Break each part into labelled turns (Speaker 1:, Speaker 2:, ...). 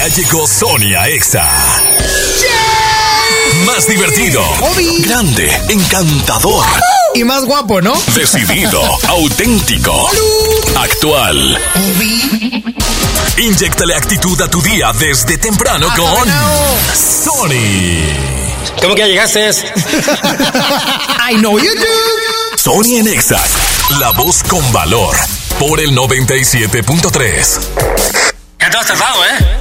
Speaker 1: Ya llegó Sonia Exa. Más divertido, grande, encantador
Speaker 2: y más guapo, ¿no?
Speaker 1: Decidido, auténtico, actual. Inyectale actitud a tu día desde temprano
Speaker 2: Ah,
Speaker 1: con Sony.
Speaker 3: ¿Cómo que ya llegaste?
Speaker 2: I know you do.
Speaker 1: Sony en Exa, la voz con valor, por el 97.3.
Speaker 3: ¿Qué te has tardado, eh?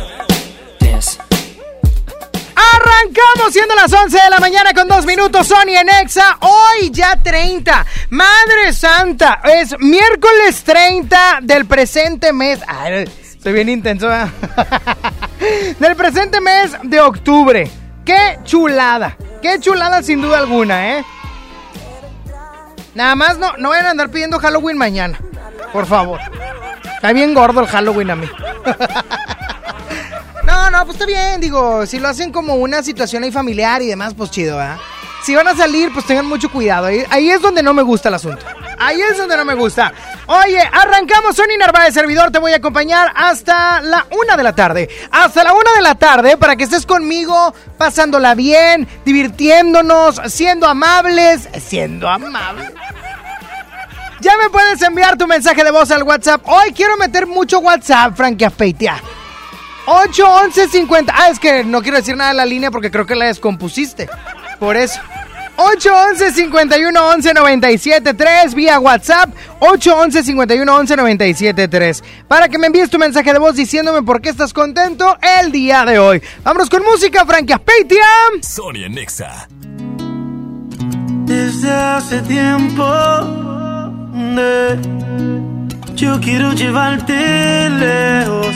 Speaker 4: Arrancamos siendo las 11 de la mañana con dos minutos, Sony en Exa. Hoy ya 30. Madre Santa, es miércoles 30 del presente mes. Estoy bien intenso, ¿eh? Del presente mes de octubre. Qué chulada. Qué chulada sin duda alguna, ¿eh? Nada más no, no vayan a andar pidiendo Halloween mañana. Por favor. Está bien gordo el Halloween a mí. No, no, pues está bien, digo, si lo hacen como una situación ahí familiar y demás, pues chido, ¿verdad? Si van a salir, pues tengan mucho cuidado. Ahí, ahí es donde no me gusta el asunto. Ahí es donde no me gusta. Oye, arrancamos, Sony Narváez, servidor, te voy a acompañar hasta la una de la tarde. Hasta la una de la tarde para que estés conmigo, pasándola bien, divirtiéndonos, siendo amables, siendo amables. Ya me puedes enviar tu mensaje de voz al WhatsApp. Hoy quiero meter mucho WhatsApp, Frankie Afeitia. 811 50. Ah, es que no quiero decir nada de la línea porque creo que la descompusiste. Por eso. 811 51 11 97 3 vía WhatsApp 811 51 11 97 3 para que me envíes tu mensaje de voz diciéndome por qué estás contento el día de hoy. Vámonos con música, Frankie Aspeitia.
Speaker 1: Sony en Exa.
Speaker 5: Desde hace tiempo de- yo quiero llevarte lejos.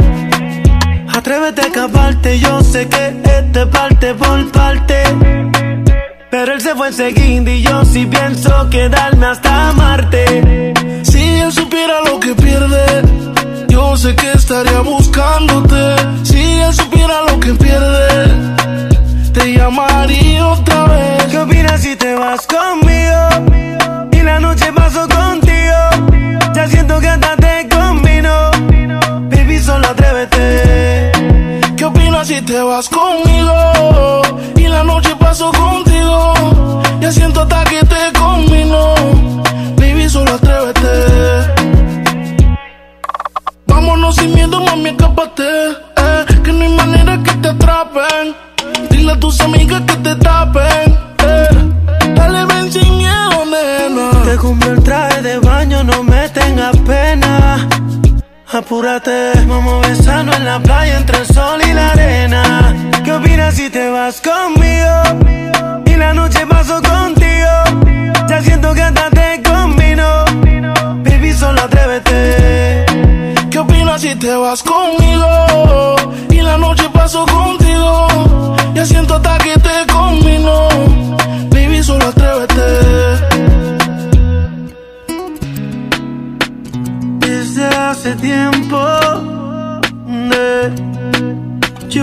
Speaker 5: Atrévete a escaparte, yo sé que este parte por parte. Pero él se fue enseguida y yo sí pienso quedarme hasta Marte.
Speaker 6: Si él supiera lo que pierde, yo sé que estaría buscándote. Si él supiera lo que pierde, te llamaría otra vez.
Speaker 5: ¿Qué opinas si te vas conmigo? Y la noche paso contigo. Ya siento que hasta te combino. Baby, solo atrévete.
Speaker 6: ¿Qué opinas si te vas conmigo? Y la noche paso contigo. Ya siento hasta que te combino. Baby, solo atrévete. Vámonos sin miedo, mami, escápate. Eh, que no hay manera que te atrapen. Dile a tus amigas que te tapen. Eh, dale, ven sin miedo, nena.
Speaker 5: Te compré el traje de baño, no me tengas pena. Apúrate, vamos a besarnos en la playa entre el sol y la arena. ¿Qué opinas si te vas conmigo? Y la noche paso contigo. Ya siento que hasta te combino. Baby, solo atrévete.
Speaker 6: ¿Qué opinas si te vas conmigo? Y la noche paso contigo.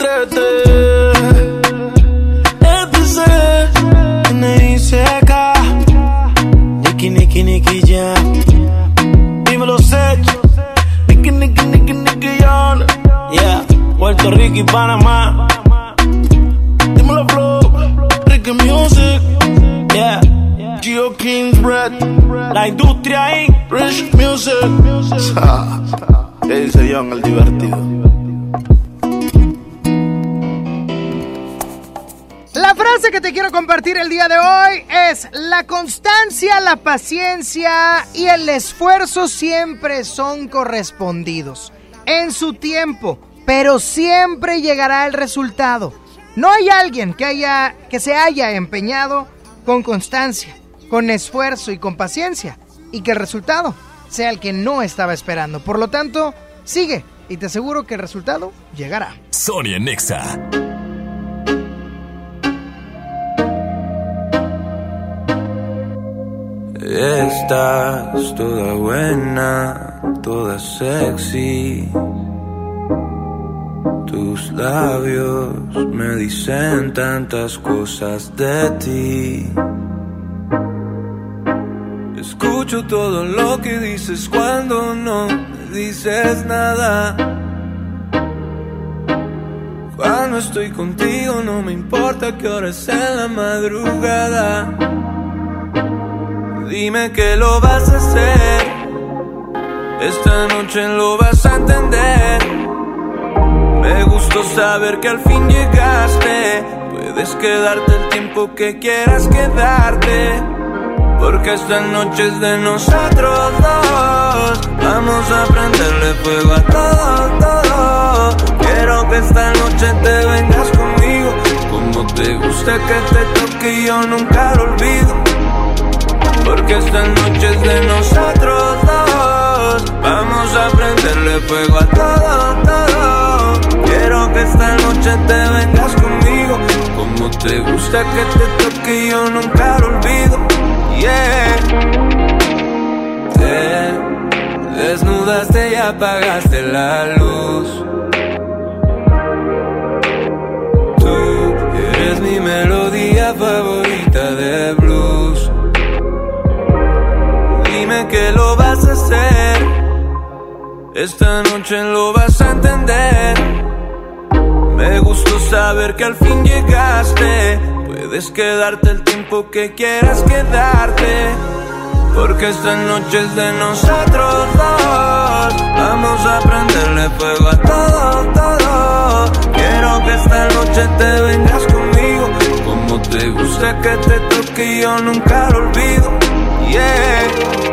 Speaker 6: Atrévete. Este es
Speaker 5: N.I.C.K. Nicky, Nicky, Nicky, ya. Dímelo, Sech.
Speaker 6: Nicky, Nicky, Nicky, Nicky, Young.
Speaker 5: Yeah. Puerto Rico y Panamá.
Speaker 6: Dímelo, Flow. Ricky Music.
Speaker 5: Yeah.
Speaker 6: G.O.K. King's Bread.
Speaker 7: La industria Inc.
Speaker 6: Rich Music. ¿Qué dice John el divertido?
Speaker 8: Frase que te quiero compartir el día de hoy es la constancia, la paciencia y el esfuerzo siempre son correspondidos en su tiempo, pero siempre llegará el resultado. No hay alguien que haya que se haya empeñado con constancia, con esfuerzo y con paciencia y que el resultado sea el que no estaba esperando. Por lo tanto, sigue y te aseguro que el resultado llegará.
Speaker 9: Sonia Nexa.
Speaker 7: Estás toda buena, toda sexy. Tus labios me dicen tantas cosas de ti. Escucho todo lo que dices cuando no me dices nada. Cuando estoy contigo no me importa qué hora es en la madrugada. Dime que lo vas a hacer. Esta noche lo vas a entender. Me gustó saber que al fin llegaste. Puedes quedarte el tiempo que quieras quedarte. Porque esta noche es de nosotros dos. Vamos a prenderle fuego a todo, todo. Quiero que esta noche te vengas conmigo. Como te gusta que te toque, yo nunca lo olvido. Porque esta noche es de nosotros dos. Vamos a prenderle fuego a todo, todo. Quiero que esta noche te vengas conmigo. Como te gusta que te toque, yo nunca lo olvido. Yeah. Te desnudaste y apagaste la luz. Tú eres mi melodía favorita de que lo vas a hacer. Esta noche lo vas a entender. Me gustó saber que al fin llegaste. Puedes quedarte el tiempo que quieras quedarte. Porque esta noche es de nosotros dos. Vamos a prenderle fuego a todo, todo. Quiero que esta noche te vengas conmigo. Como te gusta que te toque, yo nunca lo olvido. Yeah.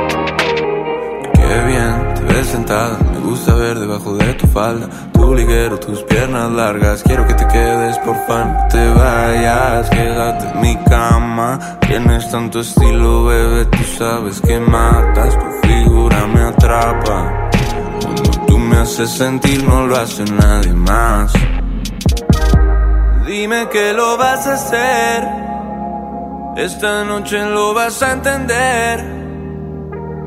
Speaker 7: Qué bien te ves sentada. Me gusta ver debajo de tu falda. Tu liguero, tus piernas largas. Quiero que te quedes, por fan. No te vayas, quédate en mi cama. Tienes tanto estilo, bebé. Tú sabes que matas. Tu figura me atrapa. Cuando tú me haces sentir, no lo hace nadie más. Dime que lo vas a hacer. Esta noche lo vas a entender.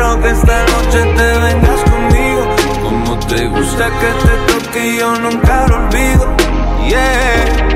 Speaker 7: Quiero que esta noche te vengas conmigo. Como te gusta que te toque, yo nunca lo olvido. Yeah.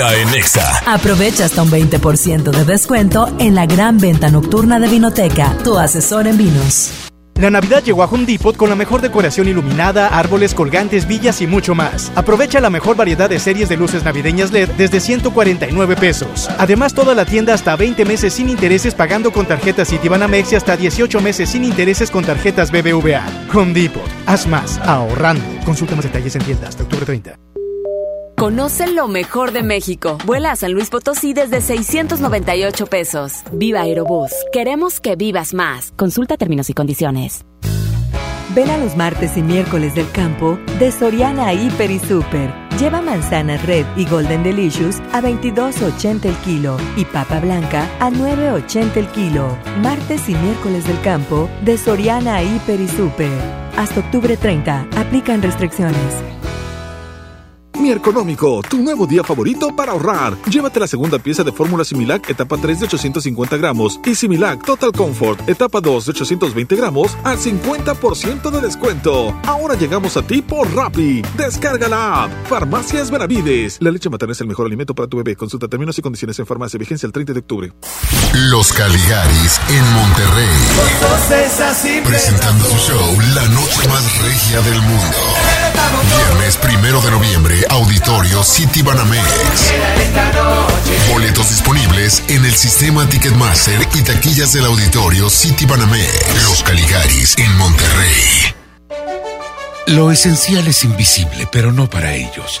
Speaker 9: En Nexa.
Speaker 10: Aprovecha hasta un 20% de descuento en la gran venta nocturna de Vinoteca, tu asesor en vinos.
Speaker 11: La Navidad llegó a Home Depot con la mejor decoración iluminada, árboles, colgantes, villas y mucho más. Aprovecha la mejor variedad de series de luces navideñas LED desde 149 pesos. Además, toda la tienda hasta 20 meses sin intereses pagando con tarjetas Citibanamex y hasta 18 meses sin intereses con tarjetas BBVA. Home Depot. Haz más ahorrando. Consulta más detalles en tienda hasta octubre 30.
Speaker 12: Conoce lo mejor de México. Vuela a San Luis Potosí desde 698 pesos. Viva Aerobús. Queremos que vivas más. Consulta términos y condiciones.
Speaker 13: Ven a los martes y miércoles del campo de Soriana Hiper y Super.
Speaker 10: Lleva manzana red y golden delicious a 22.80 el kilo y papa blanca a 9.80 el kilo. Martes y miércoles del campo de Soriana Hiper y Super. Hasta octubre 30. Aplican restricciones.
Speaker 14: Mi Económico, tu nuevo día favorito para ahorrar. Llévate la segunda pieza de fórmula Similac etapa 3 de 850 gramos y Similac Total Comfort etapa 2 de 820 gramos al 50% de descuento. Ahora llegamos a ti por Rappi. Descarga la app. Farmacias Benavides. La leche materna es el mejor alimento para tu bebé. Consulta términos y condiciones en farmacia. Vigencia el 30 de octubre.
Speaker 15: Los Caligaris en Monterrey. Presentando su show La Noche Más Regia del Mundo. Viernes primero de noviembre, Auditorio City Banamex. Boletos disponibles en el sistema Ticketmaster y taquillas del Auditorio City Banamex. Los Caligaris en Monterrey.
Speaker 16: Lo esencial es invisible, pero no para ellos.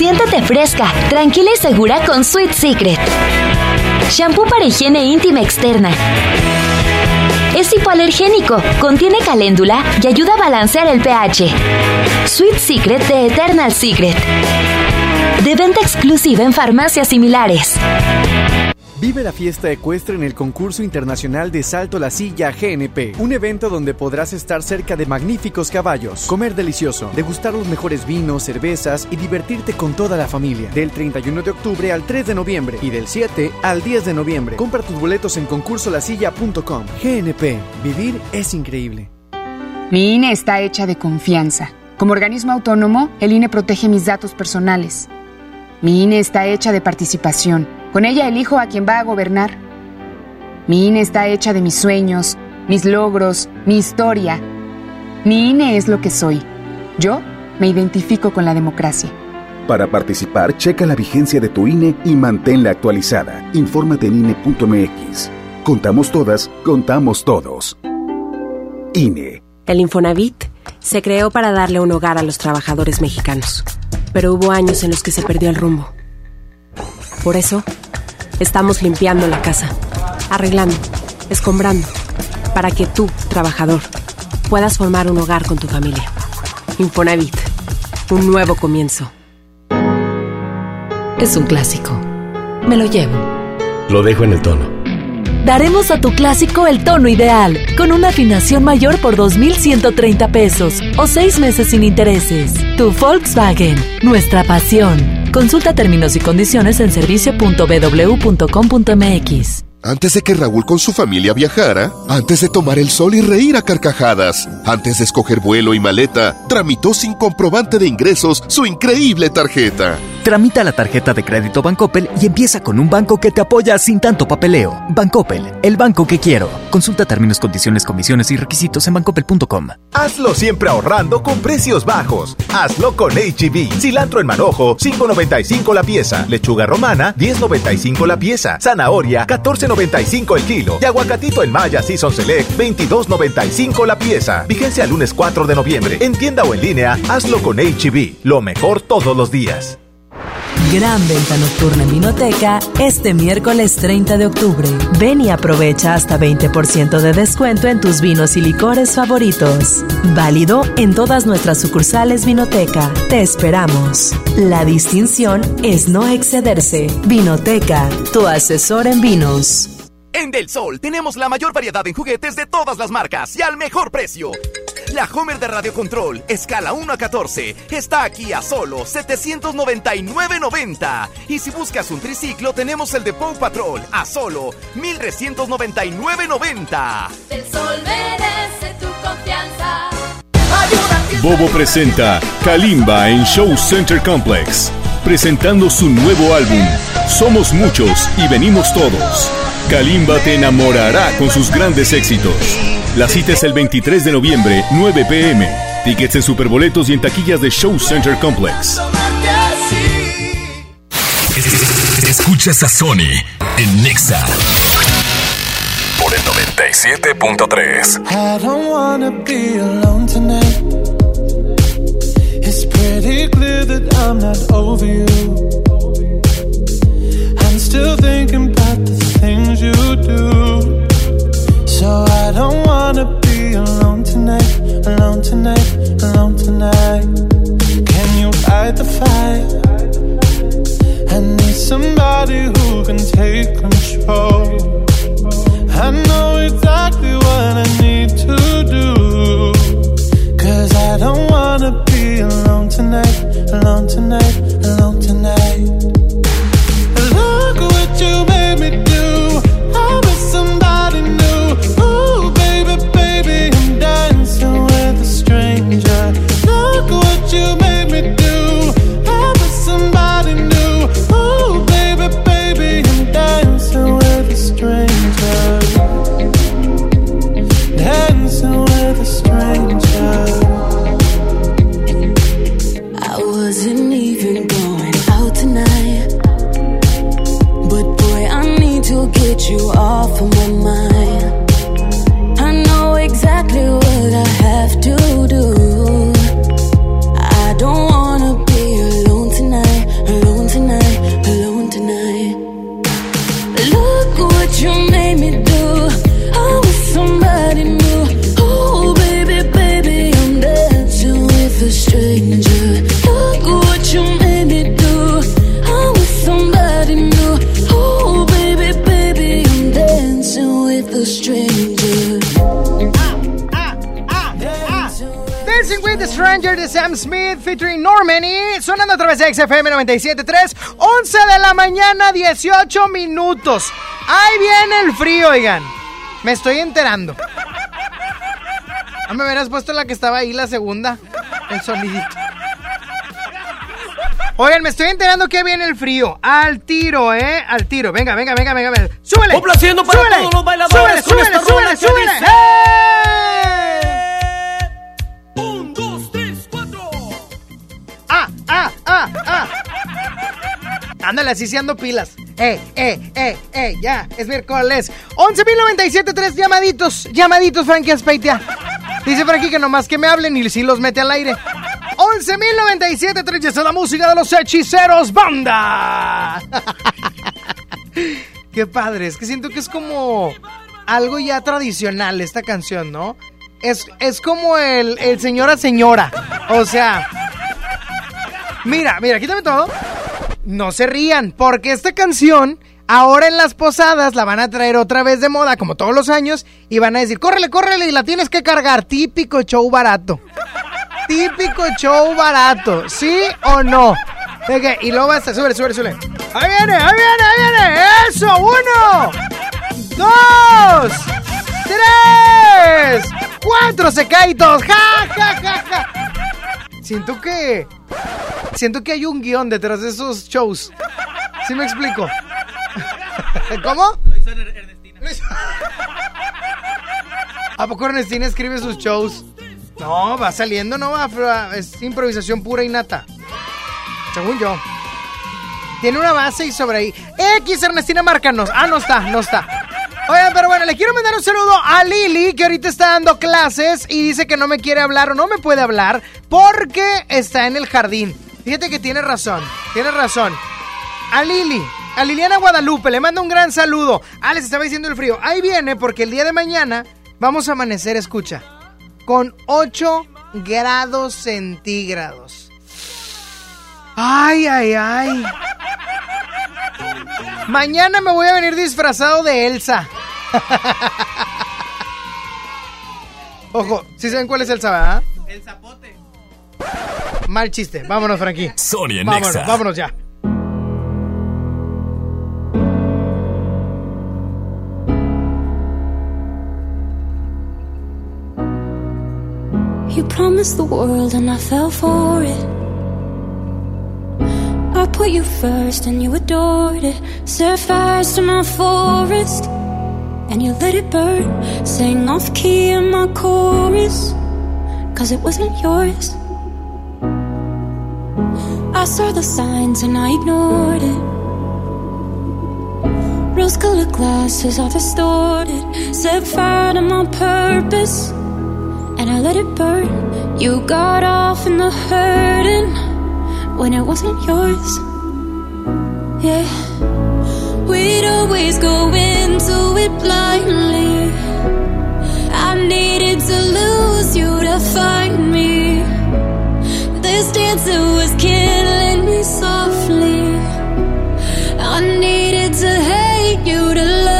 Speaker 17: Siéntate fresca, tranquila y segura con Sweet Secret. Shampoo para higiene íntima externa. Es hipoalergénico, contiene caléndula y ayuda a balancear el pH. Sweet Secret de Eternal Secret. De venta exclusiva en farmacias similares.
Speaker 18: Vive la fiesta ecuestre en el concurso internacional de Salto la Silla GNP, un evento donde podrás estar cerca de magníficos caballos, comer delicioso, degustar los mejores vinos, cervezas y divertirte con toda la familia. Del 31 de octubre al 3 de noviembre y del 7 al 10 de noviembre. Compra tus boletos en concursolasilla.com. GNP, vivir es increíble.
Speaker 19: Mi INE está hecha de confianza. Como organismo autónomo, el INE protege mis datos personales. Mi INE está hecha de participación. Con ella elijo a quien va a gobernar. Mi INE está hecha de mis sueños, mis logros, mi historia. Mi INE es lo que soy. Yo me identifico con la democracia.
Speaker 20: Para participar, checa la vigencia de tu INE y manténla actualizada. Infórmate en INE.mx. Contamos todas, contamos todos. INE.
Speaker 21: El Infonavit se creó para darle un hogar a los trabajadores mexicanos, pero hubo años en los que se perdió el rumbo. Por eso, estamos limpiando la casa, arreglando, escombrando, para que tú, trabajador, puedas formar un hogar con tu familia. Infonavit, un nuevo comienzo.
Speaker 22: Es un clásico. Me lo llevo.
Speaker 23: Lo dejo en el tono.
Speaker 10: Daremos a tu clásico el tono ideal, con una afinación mayor por 2.130 pesos o seis meses sin intereses. Tu Volkswagen, nuestra pasión. Consulta términos y condiciones en servicio.bw.com.mx.
Speaker 24: Antes de que Raúl con su familia viajara, antes de tomar el sol y reír a carcajadas, antes de escoger vuelo y maleta, tramitó sin comprobante de ingresos su increíble tarjeta.
Speaker 25: Tramita la tarjeta de crédito Bancoppel y empieza con un banco que te apoya sin tanto papeleo. Bancoppel, el banco que quiero. Consulta términos, condiciones, comisiones y requisitos en bancoppel.com.
Speaker 26: Hazlo siempre ahorrando con precios bajos. Hazlo con HB. Cilantro en manojo, 5.95 la pieza. Lechuga romana, 10.95 la pieza. Zanahoria, 14.95 el kilo. Y aguacatito en Maya Season Select, 22.95 la pieza. Vigencia lunes 4 de noviembre. En tienda o en línea, hazlo con HB. Lo mejor todos los días.
Speaker 10: Gran venta nocturna en Vinoteca este miércoles 30 de octubre. Ven y aprovecha hasta 20% de descuento en tus vinos y licores favoritos. Válido en todas nuestras sucursales Vinoteca. Te esperamos. La distinción es no excederse. Vinoteca, tu asesor en vinos.
Speaker 27: En Del Sol tenemos la mayor variedad en juguetes de todas las marcas y al mejor precio. La Homer de Radio Control, escala 1 a 14, está aquí a solo 799.90. Y si buscas un triciclo, tenemos el de Paw Patrol a solo 1399.90.
Speaker 28: El sol merece tu confianza.
Speaker 29: Bobo presenta Kalimba en Show Center Complex, presentando su nuevo álbum, Somos Muchos y Venimos Todos. Kalimba te enamorará con sus grandes éxitos. La cita es el 23 de noviembre, 9 pm. Tickets en superboletos y en taquillas de Show Center Complex.
Speaker 1: Escuchas a Sony en Nexa por el 97.3.
Speaker 30: I don't wanna be alone tonight. It's pretty clear that I'm not over you. I'm still thinking about the you do. So
Speaker 31: I don't wanna be alone tonight, alone tonight, alone tonight.
Speaker 4: XFM 97.3, 11 de la mañana, 18 minutos. Ahí viene el frío, oigan. Me estoy enterando. No me hubieras puesto la que estaba ahí, la segunda, el sonidito. Oigan, me estoy enterando que viene el frío. Al tiro, ¿eh? Al tiro. Venga, venga, venga, venga. venga. ¡Súbele!
Speaker 30: Complaciendo para
Speaker 4: ¡Súbele!
Speaker 30: todos los bailadores
Speaker 4: así se ando pilas. ¡Eh, eh, eh, eh! Ya, es miércoles. 11.097.3 llamaditos. Llamaditos, Frankie Aspeitia. Dice Frankie que nomás que me hablen y si los mete al aire. 11.097.3 ya está la música de los hechiceros banda. Qué padre, es que siento que es como algo ya tradicional esta canción, ¿no? Es, es como el, el señora señora. O sea, mira, mira, quítame todo. No se rían, porque esta canción ahora en las posadas la van a traer otra vez de moda, como todos los años, y van a decir, córrele, córrele, y la tienes que cargar. Típico show barato. Típico show barato, ¿sí o no? Venga, y luego basta, súbele, súbele, súbele. Ahí viene, ahí viene, ahí viene. Eso, uno, dos, tres, cuatro secaitos. Ja, ja, ja, ja. Siento que. Siento que hay un guion detrás de esos shows. ¿Sí me explico? ¿Cómo? ¿A poco Ernestina escribe sus shows? No, va saliendo, no va, pero es improvisación pura y nata. Según yo. Tiene una base y sobre ahí. X Ernestina, márcanos. Ah, no está, no está. Oigan, pero bueno, le quiero mandar un saludo a Lili, que ahorita está dando clases y dice que no me quiere hablar o no me puede hablar porque está en el jardín. Fíjate que tiene razón, tiene razón. A Lili, a Liliana Guadalupe, le mando un gran saludo. Ah, les estaba diciendo el frío. Ahí viene porque el día de mañana vamos a amanecer, escucha, con 8 grados centígrados. Ay, ay, ay. Mañana me voy a venir disfrazado de Elsa. Ojo, si saben cuál es Elsa, ¿verdad?
Speaker 32: El zapote.
Speaker 4: Mal chiste. Vámonos, Frankie.
Speaker 1: Sony en
Speaker 4: Vámonos,
Speaker 1: Nexa.
Speaker 4: vámonos ya.
Speaker 31: You promised the world and I fell for it. I put you first and you adored it. Set fires to my forest and you let it burn. Sang off key in my chorus, cause it wasn't yours. I saw the signs and I ignored it. Rose colored glasses are distorted. Set fire to my purpose, and I let it burn. You got off in the hurting when it wasn't yours. Yeah, we'd always go into it blindly. I needed to lose you to find me. This dancer was killing me softly. I needed to hate you to love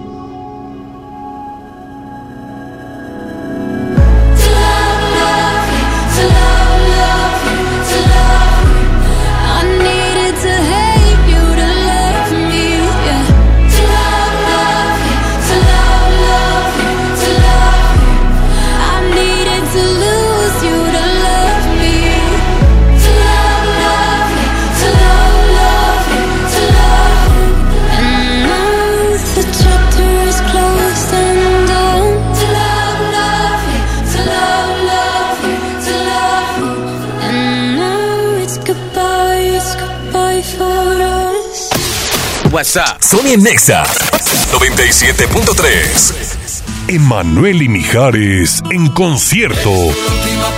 Speaker 33: Sony en Nexa 97.3.
Speaker 34: Emanuel y Mijares en concierto.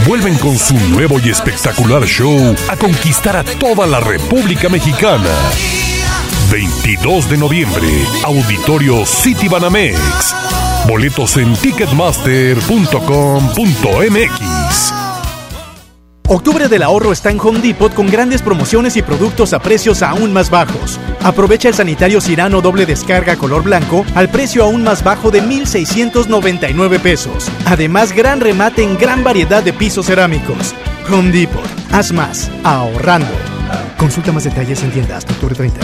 Speaker 34: Vuelven con su nuevo y espectacular show a conquistar a toda la República Mexicana. 22 de noviembre, Auditorio City Banamex. Boletos en ticketmaster.com.mx.
Speaker 11: Octubre del ahorro está en Home Depot con grandes promociones y productos a precios aún más bajos. Aprovecha el sanitario Cirano doble descarga color blanco al precio aún más bajo de 1,699 pesos. Además, gran remate en gran variedad de pisos cerámicos. Home Depot. Haz más, ahorrando. Consulta más detalles en tiendas octubre 30.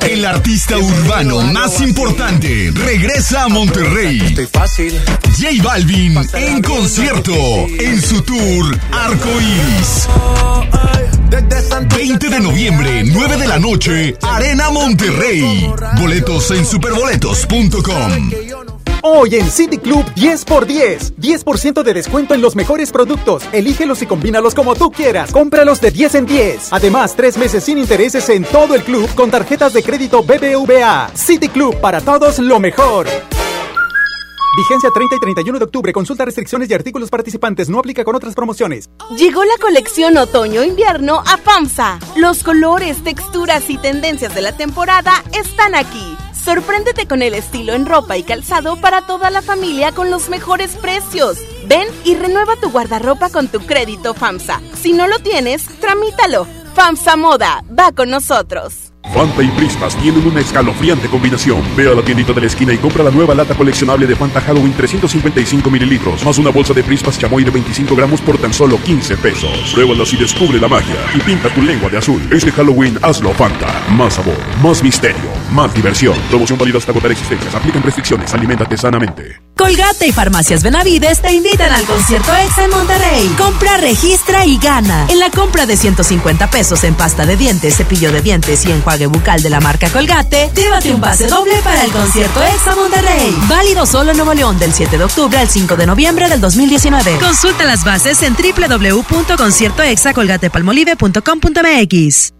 Speaker 15: El artista urbano más importante regresa a Monterrey. J Balvin en concierto en su tour Arco Iris. 20 de noviembre, 9 de la noche, Arena Monterrey. Boletos en superboletos.com.
Speaker 29: Hoy en City Club 10 por 10. 10% de descuento en los mejores productos. Elígelos y combínalos como tú quieras. Cómpralos de 10 en 10. Además, tres meses sin intereses en todo el club con tarjetas de crédito BBVA. City Club para todos lo mejor. Vigencia 30 y 31 de octubre. Consulta restricciones y artículos participantes. No aplica con otras promociones.
Speaker 35: Llegó la colección otoño-invierno a FAMSA. Los colores, texturas y tendencias de la temporada están aquí. Sorpréndete con el estilo en ropa y calzado para toda la familia con los mejores precios. Ven y renueva tu guardarropa con tu crédito FAMSA. Si no lo tienes, tramítalo. FAMSA Moda, va con nosotros.
Speaker 34: Fanta y Prismas tienen una escalofriante combinación. Ve a la tiendita de la esquina y compra la nueva lata coleccionable de Fanta Halloween 355 mililitros, más una bolsa de Prismas chamoy de 25 gramos por tan solo 15 pesos. Pruébalas y descubre la magia. Y pinta tu lengua de azul. Este Halloween hazlo Fanta. Más sabor, más misterio, más diversión. Promoción válida hasta agotar existencias. Aplican restricciones. Aliméntate sanamente.
Speaker 10: Colgate y Farmacias Benavides te invitan al concierto EXA en Monterrey. Compra, registra y gana. En la compra de 150 pesos en pasta de dientes, cepillo de dientes y enjuague bucal de la marca Colgate, llévate un pase doble para el concierto EXA Monterrey. Válido solo en Nuevo León del 7 de octubre al 5 de noviembre del 2019. Consulta las bases en www.conciertoexacolgatepalmolive.com.mx.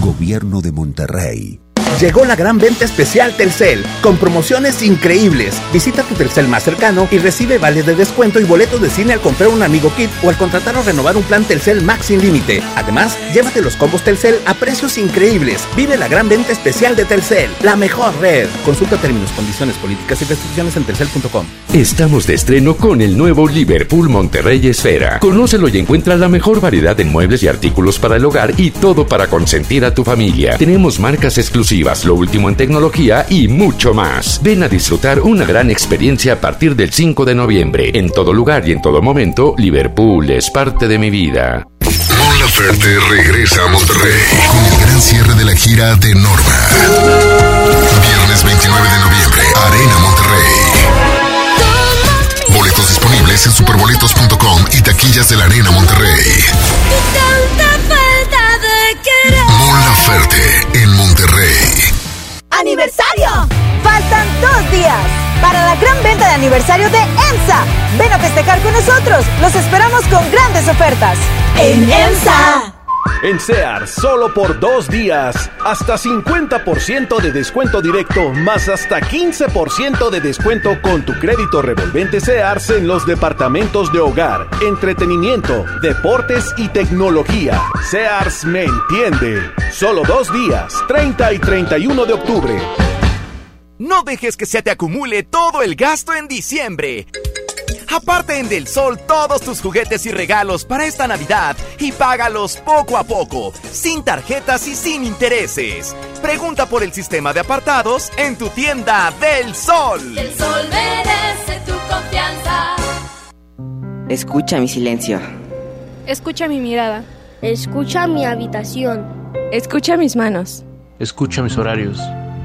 Speaker 36: Gobierno de Monterrey.
Speaker 26: Llegó la gran venta especial Telcel, con promociones increíbles. Visita tu Telcel más cercano y recibe vales de descuento y boletos de cine al comprar un amigo kit o al contratar o renovar un plan Telcel Max sin límite. Además, llévate los combos Telcel a precios increíbles. Vive la gran venta especial de Telcel, la mejor red. Consulta términos, condiciones, políticas y restricciones en telcel.com.
Speaker 37: Estamos de estreno con el nuevo Liverpool Monterrey Esfera. Conócelo y encuentra la mejor variedad de muebles y artículos para el hogar y todo para consentir a tu familia. Tenemos marcas exclusivas lo último en tecnología y mucho más. Ven a disfrutar una gran experiencia a partir del 5 de noviembre. En todo lugar y en todo momento, Liverpool es parte de mi vida.
Speaker 15: Mon Laferte regresa a Monterrey con el gran cierre de la gira de Norma. Viernes 29 de noviembre, Arena Monterrey. Boletos disponibles en superboletos.com y taquillas de la Arena Monterrey. Mon Laferte en Monterrey.
Speaker 38: ¡Aniversario! Faltan dos días para la gran venta de aniversario de EMSA. Ven a festejar con nosotros. Los esperamos con grandes ofertas. En EMSA.
Speaker 11: En Sears, solo por dos días, hasta 50% de descuento directo, más hasta 15% de descuento con tu crédito revolvente Sears en los departamentos de hogar, entretenimiento, deportes y tecnología. Sears me entiende. Solo dos días, 30 y 31 de octubre.
Speaker 39: No dejes que se te acumule todo el gasto en diciembre. Aparte en Del Sol todos tus juguetes y regalos para esta Navidad y págalos poco a poco, sin tarjetas y sin intereses. Pregunta por el sistema de apartados en tu tienda Del Sol.
Speaker 28: El sol merece tu confianza.
Speaker 40: Escucha mi silencio.
Speaker 41: Escucha mi mirada.
Speaker 42: Escucha mi habitación.
Speaker 41: Escucha mis manos.
Speaker 43: Escucha mis horarios.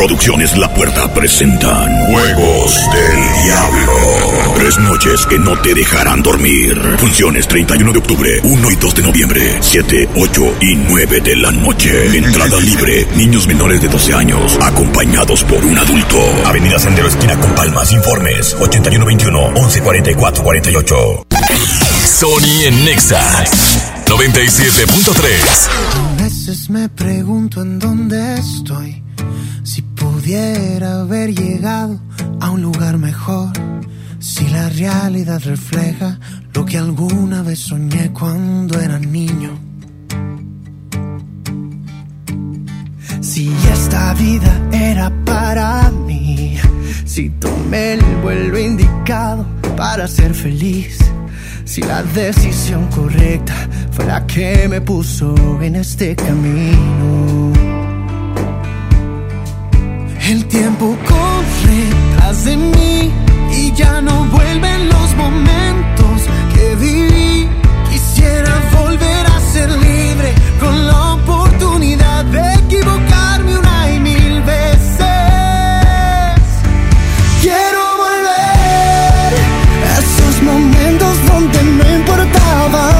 Speaker 15: Producciones La Puerta presentan Juegos del Diablo. Tres noches que no te dejarán dormir. Funciones 31 de octubre, 1 y 2 de noviembre, 7, 8 y 9 de la noche. Entrada libre. Niños menores de 12 años, acompañados por un adulto. Avenida Sendero Esquina con Palmas. Informes 8121 1144 48.
Speaker 1: Sony en Nexa 97.3.
Speaker 44: A veces me pregunto en dónde estoy. Si pudiera haber llegado a un lugar mejor. Si la realidad refleja lo que alguna vez soñé cuando era niño. Si esta vida era para mí. Si tomé el vuelo indicado para ser feliz. Si la decisión correcta fue la que me puso en este camino. El tiempo corre tras de mí y ya no vuelven los momentos que viví. Quisiera volver importaba nada.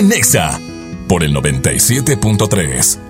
Speaker 31: en Nexa por el 97.3.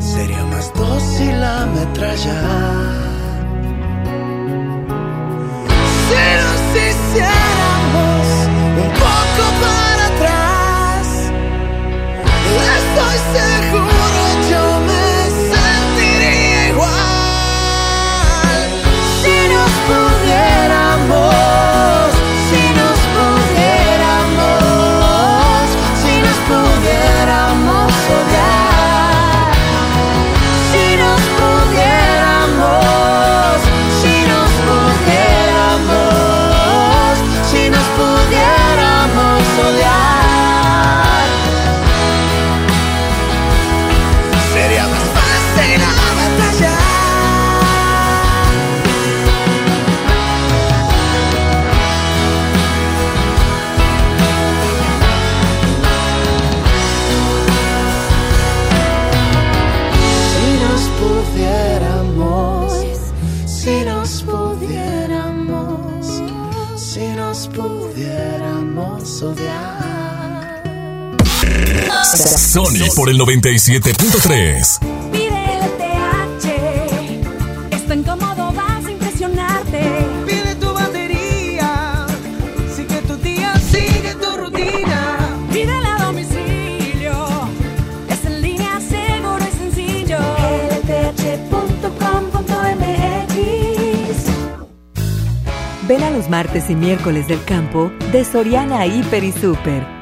Speaker 44: Sería más dócil la metralla.
Speaker 1: Sony por el 97.3.
Speaker 31: Pide LTH, es tan cómodo, vas a impresionarte.
Speaker 45: Pide tu batería, sigue tu día, sigue tu rutina.
Speaker 31: Pídela a domicilio, es en línea, seguro y sencillo. LTH.com.mx
Speaker 46: Ven a los martes y miércoles del campo de Soriana Hiper y Super.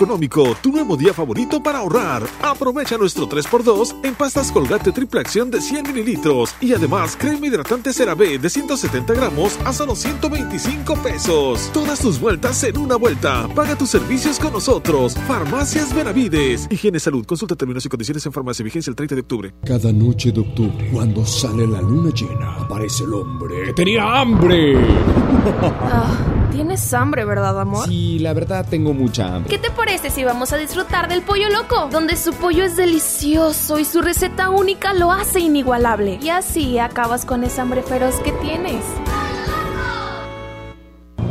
Speaker 14: Mi Económico, tu nuevo día favorito para ahorrar. Aprovecha nuestro 3x2 en pastas Colgate triple acción de 100 mililitros y además crema hidratante CeraVe de 170 gramos a solo 125 pesos. Todas tus vueltas en una vuelta. Paga tus servicios con nosotros. Farmacias Benavides. Higiene Salud. Consulta términos y condiciones en farmacia. Vigencia el 30 de octubre.
Speaker 47: Cada noche de octubre, cuando sale la luna llena, aparece el hombre. ¡Tenía hambre!
Speaker 48: Tienes hambre, ¿verdad, amor?
Speaker 47: Sí, la verdad tengo mucha hambre.
Speaker 48: ¿Qué te parece si vamos a disfrutar del pollo loco? Donde su pollo es delicioso y su receta única lo hace inigualable. Y así acabas con esa hambre feroz que tienes.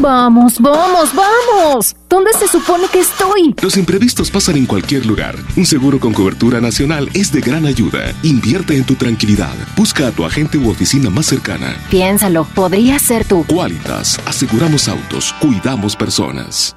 Speaker 21: Vamos, vamos, vamos. ¿Dónde se supone que estoy?
Speaker 49: Los imprevistos pasan en cualquier lugar. Un seguro con cobertura nacional es de gran ayuda. Invierte en tu tranquilidad. Busca a tu agente u oficina más cercana.
Speaker 21: Piénsalo, podría ser tú.
Speaker 49: Qualitas, aseguramos autos, cuidamos personas.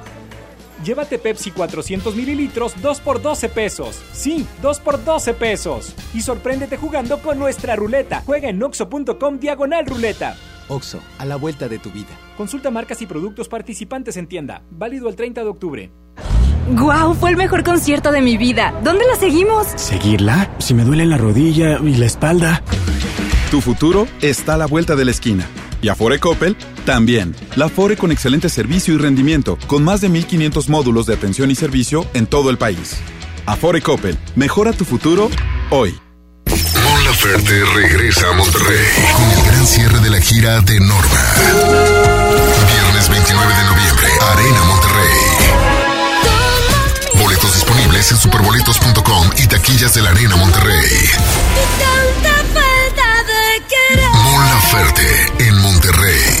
Speaker 29: Llévate Pepsi 400 mililitros 2 por 12 pesos. Sí, 2 por 12 pesos. Y sorpréndete jugando con nuestra ruleta. Juega en oxo.com diagonal ruleta.
Speaker 50: Oxo, a la vuelta de tu vida.
Speaker 29: Consulta marcas y productos participantes en tienda. Válido el 30 de octubre.
Speaker 21: ¡Guau! Fue el mejor concierto de mi vida. ¿Dónde la seguimos?
Speaker 51: ¿Seguirla? Si me duele la rodilla y la espalda.
Speaker 52: Tu futuro está a la vuelta de la esquina. Y Afore Coppel también. La Afore con excelente servicio y rendimiento, con más de 1500 módulos de atención y servicio en todo el país. Afore Coppel, mejora tu futuro hoy.
Speaker 15: Mon Laferte regresa a Monterrey con el gran cierre de la gira de Norma. Viernes 29 de noviembre, Arena Monterrey. Boletos disponibles en superboletos.com y taquillas de la Arena Monterrey. Laferte en Monterrey.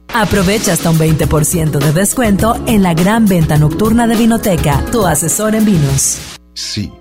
Speaker 10: Aprovecha hasta un 20% de descuento en la gran venta nocturna de Vinoteca, tu asesor en vinos.
Speaker 20: Sí.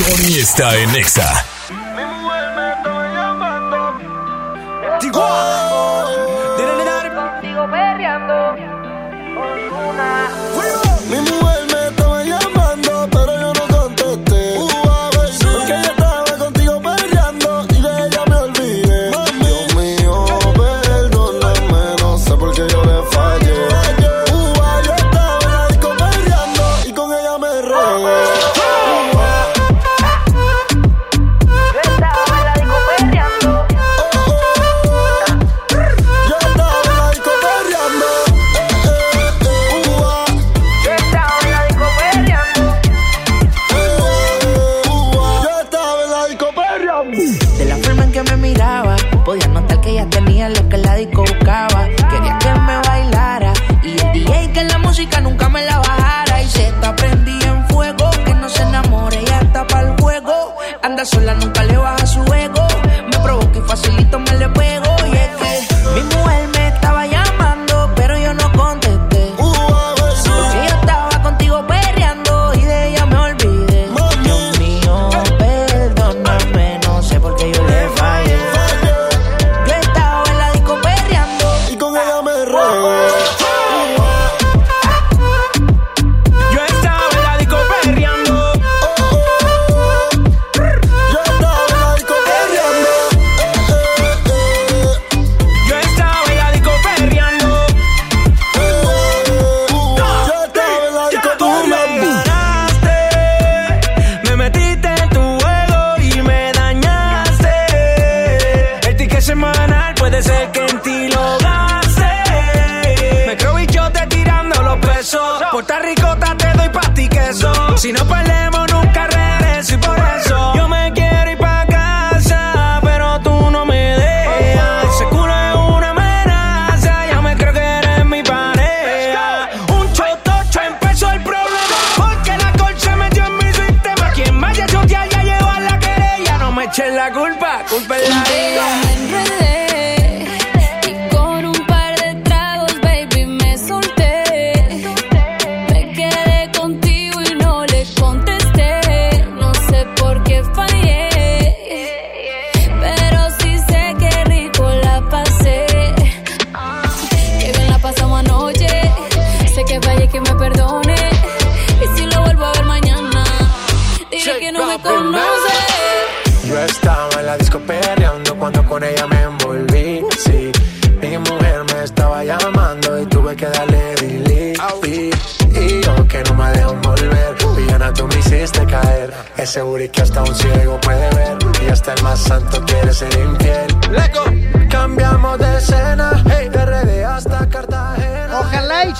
Speaker 1: Sony está en Exa.
Speaker 53: Contigo perreando.
Speaker 54: Mi mujer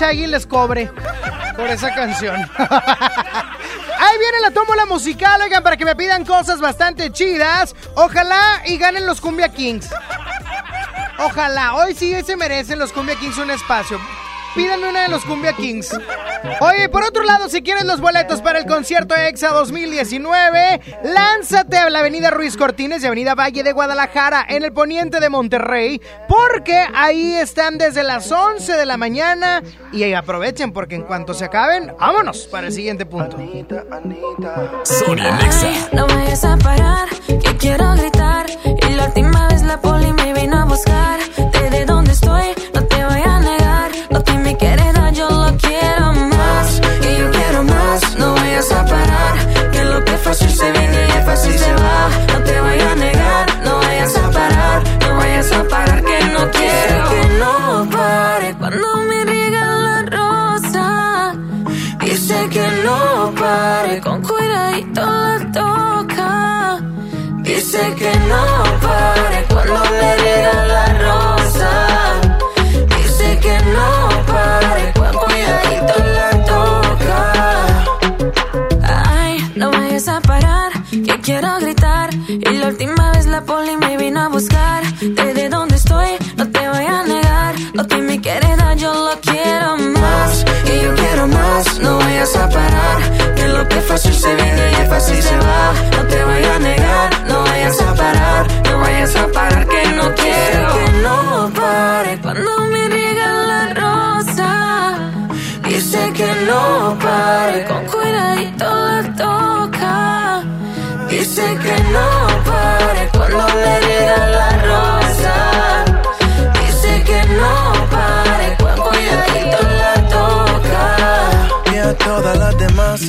Speaker 4: Shaggy les cobre por esa canción. Ahí viene la tómbola musical, oigan, para que me pidan cosas bastante chidas. Ojalá y ganen los Cumbia Kings. Ojalá, hoy sí se merecen los Cumbia Kings un espacio. Pídanme una de los Cumbia Kings. Oye, por otro lado, si quieres los boletos para el concierto EXA 2019, lánzate a la avenida Ruiz Cortines y avenida Valle de Guadalajara, en el poniente de Monterrey, porque ahí están desde las 11 de la mañana y ahí aprovechen porque en cuanto se acaben, vámonos para el siguiente punto.
Speaker 1: Sonia Nexa.
Speaker 28: No vayas a parar, que quiero gritar. Y la última vez la poli me vino a buscar.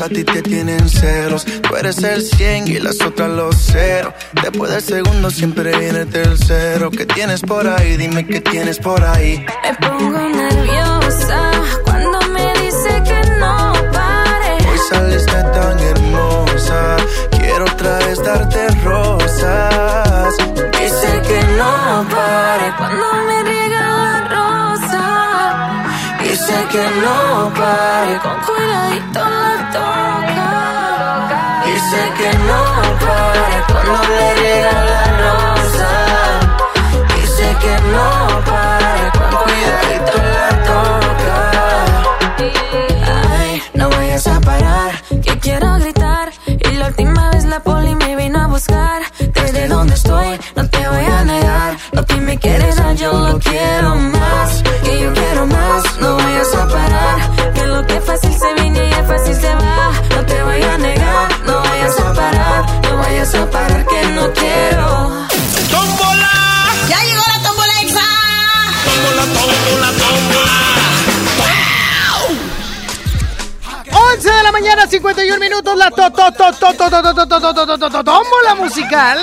Speaker 28: A
Speaker 5: ti te tienen celos. Tú eres el 100 y las otras los cero. Después del segundo siempre viene el tercero. ¿Qué tienes por ahí? Dime qué tienes por ahí.
Speaker 28: Me pongo nerviosa cuando me dice que no pare.
Speaker 5: Hoy saliste tan hermosa. Quiero otra vez darte rosas.
Speaker 28: Dice que no pare cuando me. Dice que no pare, con cuidadito la toca. Dice que no pare cuando le riega la rosa. Dice que no pare, con cuidadito la toca. Ay, no vayas a parar, que quiero gritar. Y la última vez la poli me vino a buscar. Desde donde estoy, no te voy a negar. Lo que me quieres yo lo quiero más. Que yo quiero más, no
Speaker 4: 51 minutos la tómbola musical.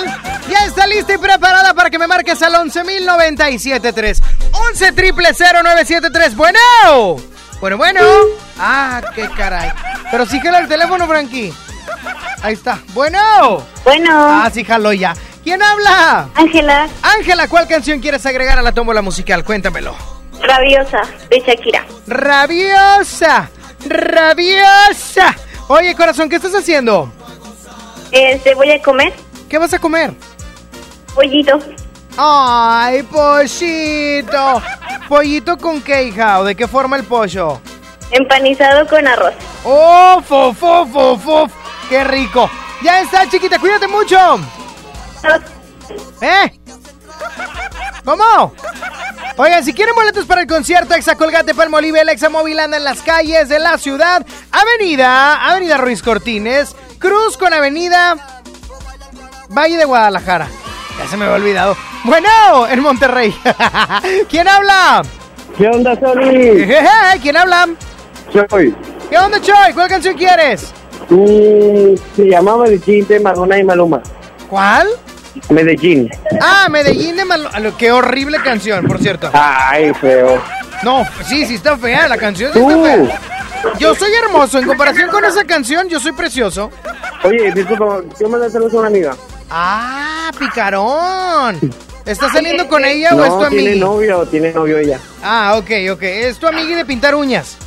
Speaker 4: Ya está lista y preparada para que me marques al 11.097.3. 11 triple 0973. Bueno. Bueno, bueno. Ah, qué caray. Pero sí jala el teléfono, Frankie. Ahí está. Bueno.
Speaker 55: Bueno.
Speaker 4: Ah, sí jaló ya. ¿Quién habla?
Speaker 55: Ángela.
Speaker 4: Ángela, ¿cuál canción quieres agregar a la tómbola musical? Cuéntamelo.
Speaker 55: Rabiosa, de Shakira.
Speaker 4: Rabiosa rabiosa. Oye, corazón, ¿qué estás haciendo?
Speaker 55: Este, voy a comer
Speaker 4: ¿Qué vas a comer?
Speaker 55: pollito.
Speaker 4: Ay, pollito. ¿Pollito con qué, hija? ¿O de qué forma el pollo?
Speaker 55: Empanizado con arroz.
Speaker 4: ¡Oh, fo, fo, fo, fo! ¡Qué rico! Ya está, chiquita, cuídate mucho. ¿Eh? ¿Cómo? Oigan, si quieren boletos para el concierto Exa Colgate Palmolive, el Exa Móvil anda en las calles de la ciudad. Avenida, Avenida Ruiz Cortines, Cruz con Avenida Valle de Guadalajara. Ya se me había olvidado. Bueno, en Monterrey. ¿Quién habla?
Speaker 54: ¿Qué onda, Sony?
Speaker 4: ¿Quién habla?
Speaker 54: Soy.
Speaker 4: ¿Qué onda, Choy? ¿Cuál canción quieres?
Speaker 54: Mm, se llama Medellín de Madonna y Maluma.
Speaker 4: ¿Cuál?
Speaker 54: Medellín.
Speaker 4: Ah, Medellín de Malo... Qué horrible canción, por cierto.
Speaker 54: Ay, feo.
Speaker 4: No, sí, sí está fea la canción. sí
Speaker 54: Tú.
Speaker 4: está fea. Yo soy hermoso. En comparación con esa canción, yo soy precioso.
Speaker 54: Oye, disculpa, yo me saludos a una amiga.
Speaker 4: Ah, picarón. ¿Estás saliendo con ella o es tu
Speaker 54: tiene
Speaker 4: amiga?
Speaker 54: novio, tiene novio ella.
Speaker 4: Ah, ok, ok. Es tu amiga de pintar uñas.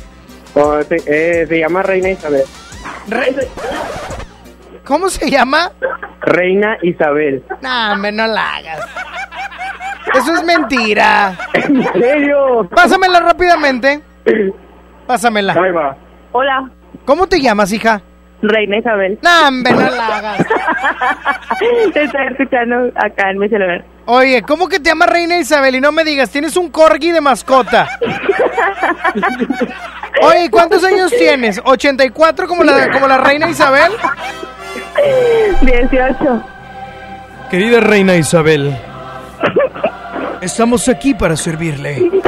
Speaker 54: Oh, se, eh, se llama Reina Isabel.
Speaker 4: Re- ¿Cómo se llama?
Speaker 54: Reina Isabel.
Speaker 4: No, hombre, no la hagas. Eso es mentira.
Speaker 54: ¿En serio?
Speaker 4: Pásamela rápidamente. Pásamela.
Speaker 54: Ahí va.
Speaker 55: Hola,
Speaker 4: ¿Cómo te llamas, hija?
Speaker 55: Reina Isabel.
Speaker 4: No, hombre, no la hagas.
Speaker 55: Te estoy escuchando acá en mi celular.
Speaker 4: Oye, ¿cómo que te llamas Reina Isabel? Y no me digas, tienes un corgi de mascota. Oye, ¿y ¿cuántos años tienes? ¿84 como la, como la Reina Isabel?
Speaker 55: 18.
Speaker 4: Querida Reina Isabel, estamos aquí para servirle.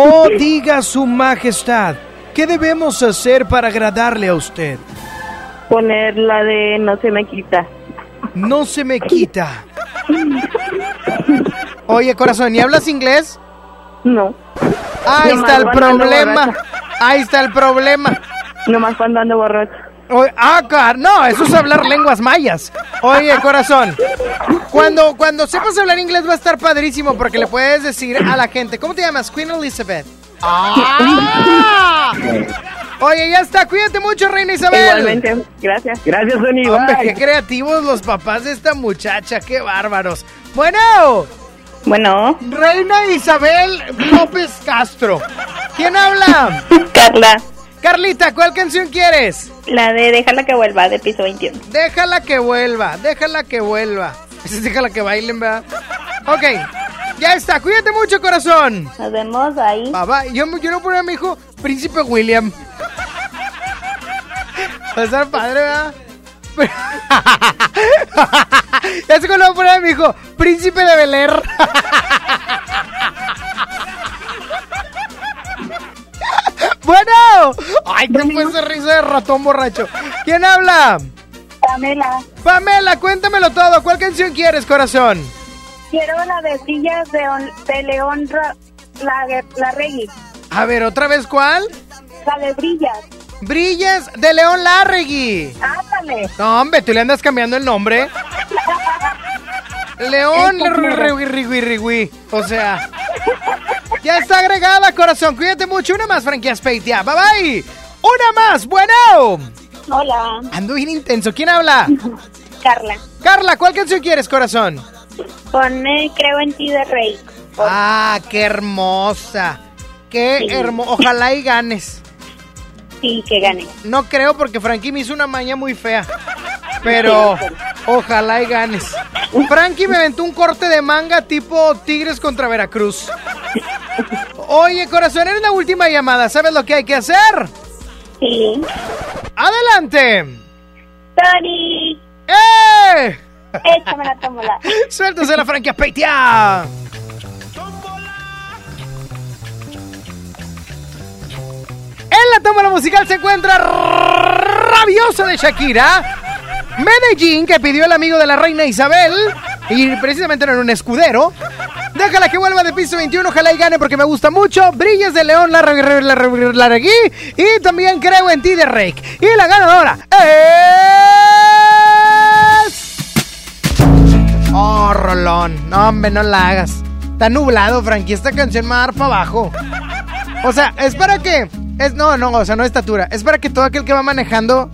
Speaker 4: Oh, diga su majestad, ¿qué debemos hacer para agradarle a usted?
Speaker 55: Poner la de no se me quita.
Speaker 4: No se me quita. Oye, corazón, ¿y hablas inglés?
Speaker 55: No.
Speaker 4: Ahí
Speaker 55: Nomás
Speaker 4: está el problema. Ahí está el problema.
Speaker 55: Nomás cuando ando borracho.
Speaker 4: Ah, car- no, eso es hablar lenguas mayas. Oye, corazón, cuando, cuando sepas hablar inglés va a estar padrísimo porque le puedes decir a la gente, ¿cómo te llamas? Queen Elizabeth. ¡Ah! Oye, ya está, cuídate mucho, Reina Isabel.
Speaker 55: Igualmente, gracias.
Speaker 54: Gracias.
Speaker 4: Hombre,
Speaker 54: Bye.
Speaker 4: qué creativos los papás de esta muchacha, qué bárbaros. Bueno,
Speaker 55: Bueno,
Speaker 4: Reina Isabel López Castro. ¿Quién habla?
Speaker 55: Carla,
Speaker 4: Carlita, ¿cuál canción quieres?
Speaker 55: la de déjala que vuelva de piso 21.
Speaker 4: Déjala que vuelva, déjala que vuelva. Es déjala que bailen, ¿verdad? Ok, ya está, cuídate mucho, corazón.
Speaker 55: Nos vemos ahí.
Speaker 4: Papá, yo, yo no ponía a mi hijo Príncipe William. Va a estar padre, ¿verdad? ya sé cuándo voy a poner a mi hijo Príncipe de Bel bueno, ay, ¿qué fue esa risa de ratón borracho? ¿Quién habla?
Speaker 55: Pamela,
Speaker 4: Pamela, cuéntamelo todo. ¿Cuál canción quieres, corazón?
Speaker 55: quiero la de sillas de, de León la, la Regui.
Speaker 4: A ver, ¿otra vez cuál?
Speaker 55: La de brillas.
Speaker 4: Brillas de León Larregui.
Speaker 55: Ándale.
Speaker 4: No, hombre, tú le andas cambiando el nombre. León Rigui, Rigui, Rigui. O sea, ya está agregada, corazón. Cuídate mucho. Una más, Frankie Aspeitia. Bye bye. Una más. Bueno.
Speaker 55: Hola,
Speaker 4: Ando bien intenso. ¿Quién habla?
Speaker 55: Carla.
Speaker 4: Carla, ¿cuál canción quieres, corazón?
Speaker 55: Pone Creo en ti de Rey.
Speaker 4: Ah, qué hermosa. Qué
Speaker 55: Sí.
Speaker 4: hermosa. Ojalá y ganes.
Speaker 55: Sí, que gane.
Speaker 4: No creo porque Frankie me hizo una maña muy fea. Pero ojalá y ganes. Frankie me aventó un corte de manga tipo Tigres contra Veracruz. Oye, corazón, eres la última llamada. ¿Sabes lo que hay que hacer?
Speaker 55: Sí.
Speaker 4: ¡Adelante!
Speaker 55: Tony,
Speaker 4: ¡Eh!
Speaker 55: échame la tómbola.
Speaker 4: ¡Suéltase la Frankie Peitia! Tómbola musical se encuentra Rabiosa de Shakira. Medellín, que pidió el amigo de la reina Isabel. Y precisamente era un escudero. Déjala que vuelva de piso 21, ojalá y gane porque me gusta mucho. Brillas de León. La, Larregui, y también creo en ti de Rake. Y la ganadora es... Oh, Rolón. No, hombre, no la hagas. Está nublado, Frankie. Esta canción me va a dar para abajo. O sea, es para que. Es, no, no, o sea, no es estatura. Es para que todo aquel que va manejando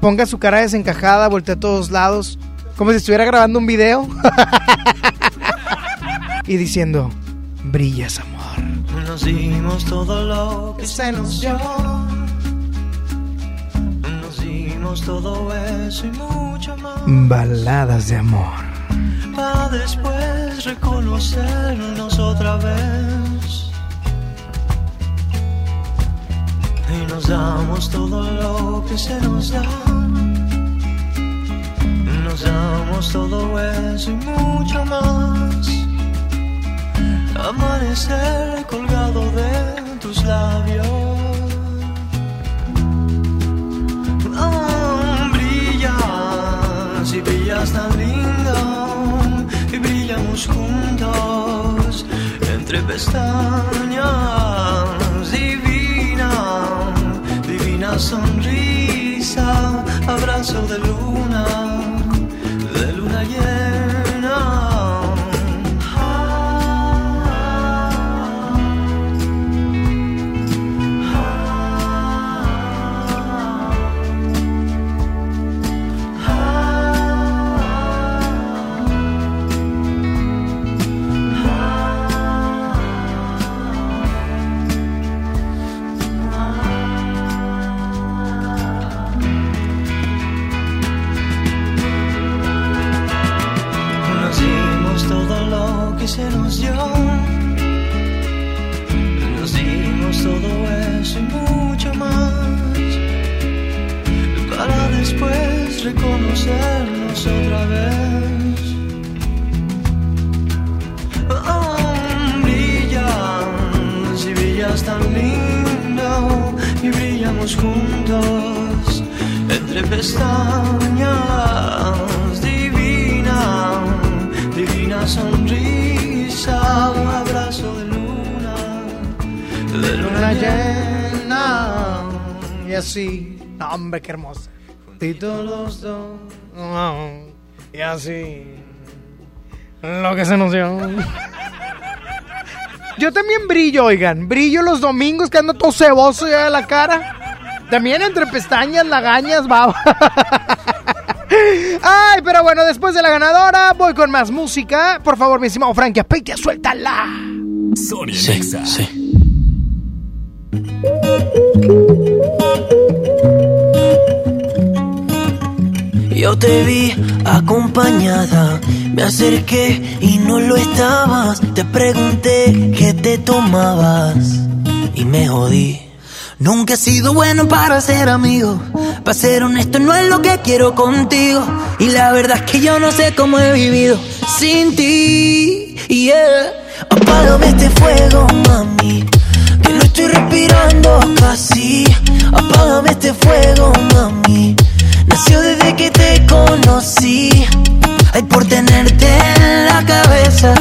Speaker 4: ponga su cara desencajada, voltee a todos lados. Como si estuviera grabando un video. y diciendo: Brillas, amor.
Speaker 5: Nos dimos todo lo que
Speaker 4: se nos dio.
Speaker 5: Nos dimos todo eso y mucho más.
Speaker 4: Baladas de amor.
Speaker 5: Para después reconocernos otra vez. Y nos damos todo lo que se nos da. Nos damos todo eso y mucho más. Amanecer colgado de tus labios. Oh, brillas y brillas tan lindo y brillamos juntos entre pestañas divina sonrisa abrazo de luna de luna llena que se nos dio. Nos dimos todo eso y mucho más. Para después
Speaker 44: reconocernos otra vez. Oh, brillas y brillas tan lindo y brillamos juntos entre pestañas divina, divina sonrisa un abrazo de luna, de luna llena.
Speaker 4: Y así. Hombre, qué hermosa. Tito los dos. Y así. Lo que se nos dio. Yo también brillo, oigan. Brillo los domingos que ando todo ceboso ya de la cara. También entre pestañas, lagañas, baba. Ay, pero bueno, después de la ganadora, voy con más música. Por favor, mi estimado Frankie Apeitia, suéltala.
Speaker 1: Sonia
Speaker 44: Sí,
Speaker 1: Nexa.
Speaker 44: sí. Yo te vi acompañada, me acerqué y no lo estabas. Te pregunté qué te tomabas y me jodí. Nunca he sido bueno para ser amigo. Para ser honesto, no es lo que quiero contigo. Y la verdad es que yo no sé cómo he vivido sin ti. Yeah. Apágame este fuego, mami. Que no estoy respirando casi. Apágame este fuego, mami. Nació desde que te conocí. Ay, por tenerte en la cabeza.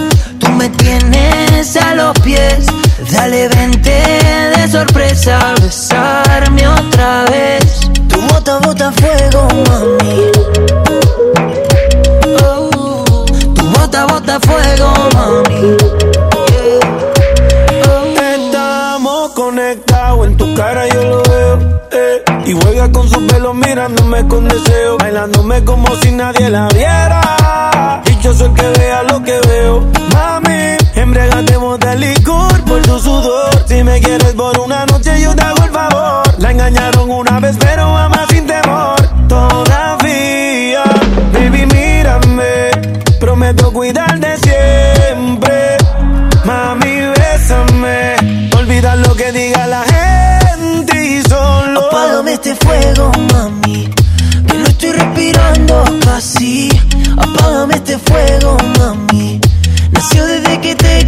Speaker 44: A los pies. Dale, vente de sorpresa. Besarme otra vez. Tu bota, bota fuego, mami. Oh, tu bota, bota fuego, mami. Estamos conectados, en tu cara yo lo veo. eh. Y juega con su pelo mirándome con deseo. Bailándome como si nadie la viera. Y yo soy el que vea lo que veo. Mami, embriagatemos de licor por tu sudor. Si me quieres por una noche, yo te hago el favor. La engañaron una vez, pero ama sin temor. Todavía, baby, mírame. Prometo cuidarte siempre. Mami, bésame. Olvida lo que diga la gente y solo. Apágame este fuego, mami. Que no estoy respirando casi. Apágame este fuego, mami. Nació desde que te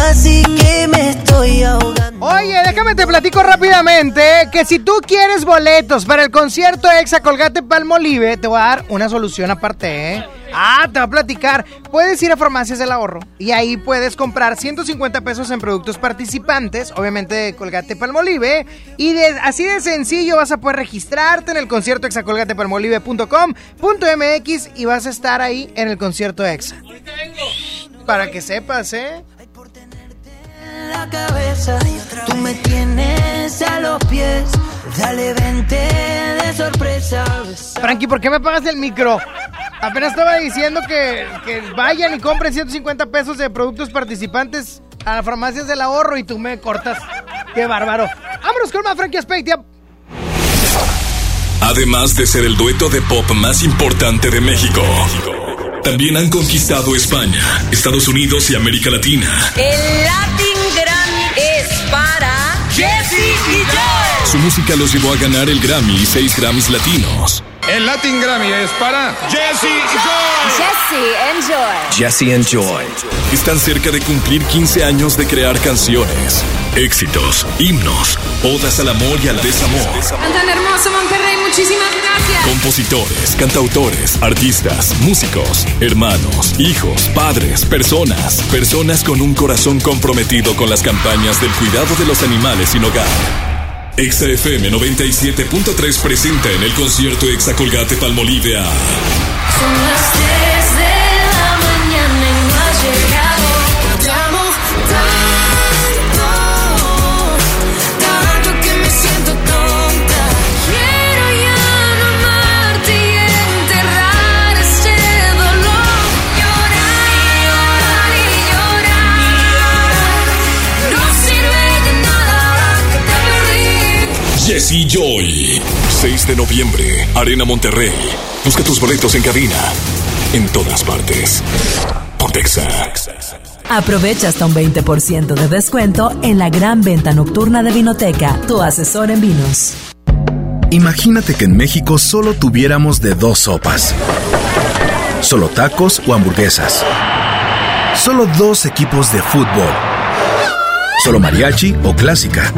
Speaker 44: casi que me estoy ahogando.
Speaker 4: Oye, déjame te platico rápidamente que si tú quieres boletos para el concierto Exa Colgate Palmolive, te voy a dar una solución aparte, ¿eh? Ah, te voy a platicar. Puedes ir a Farmacias del Ahorro y ahí puedes comprar 150 pesos en productos participantes, obviamente de Colgate Palmolive, y de, así de sencillo vas a poder registrarte en el concierto exacolgatepalmolive.com.mx y vas a estar ahí en el concierto Exa. Para que sepas, ¿eh?
Speaker 44: En la cabeza. Tú me tienes a los pies. Dale, vente de sorpresa.
Speaker 4: Frankie, ¿por qué me pagas el micro? Apenas estaba diciendo que, que vayan y compren 150 pesos de productos participantes a las farmacias del ahorro y tú me cortas. ¡Qué bárbaro! ¡Vámonos con más Frankie Aspeitia!
Speaker 1: Además de ser el dueto de pop más importante de México, también han conquistado España, Estados Unidos y América Latina.
Speaker 56: El Latin
Speaker 1: Su música los llevó a ganar el Grammy y seis Grammys latinos.
Speaker 57: El Latin Grammy es para Jesse Joy.
Speaker 56: Jesse, enjoy.
Speaker 1: Jesse and Joy. Están cerca de cumplir 15 años de crear canciones, éxitos, himnos, odas al amor y al desamor.
Speaker 56: Tan hermoso Monterrey, muchísimas gracias.
Speaker 1: Compositores, cantautores, artistas, músicos, hermanos, hijos, padres, personas, personas con un corazón comprometido con las campañas del cuidado de los animales sin hogar. Exa FM 97.3 presenta en el concierto Exa Colgate Palmolive a Jesse Joy. 6 de noviembre, Arena Monterrey. Busca tus boletos en cabina. En todas partes. Pontexa.
Speaker 10: Aprovecha hasta un 20% de descuento en la gran venta nocturna de Vinoteca, tu asesor en vinos.
Speaker 58: Imagínate que en México solo tuviéramos de dos sopas. Solo tacos o hamburguesas. Solo dos equipos de fútbol. Solo mariachi o clásica.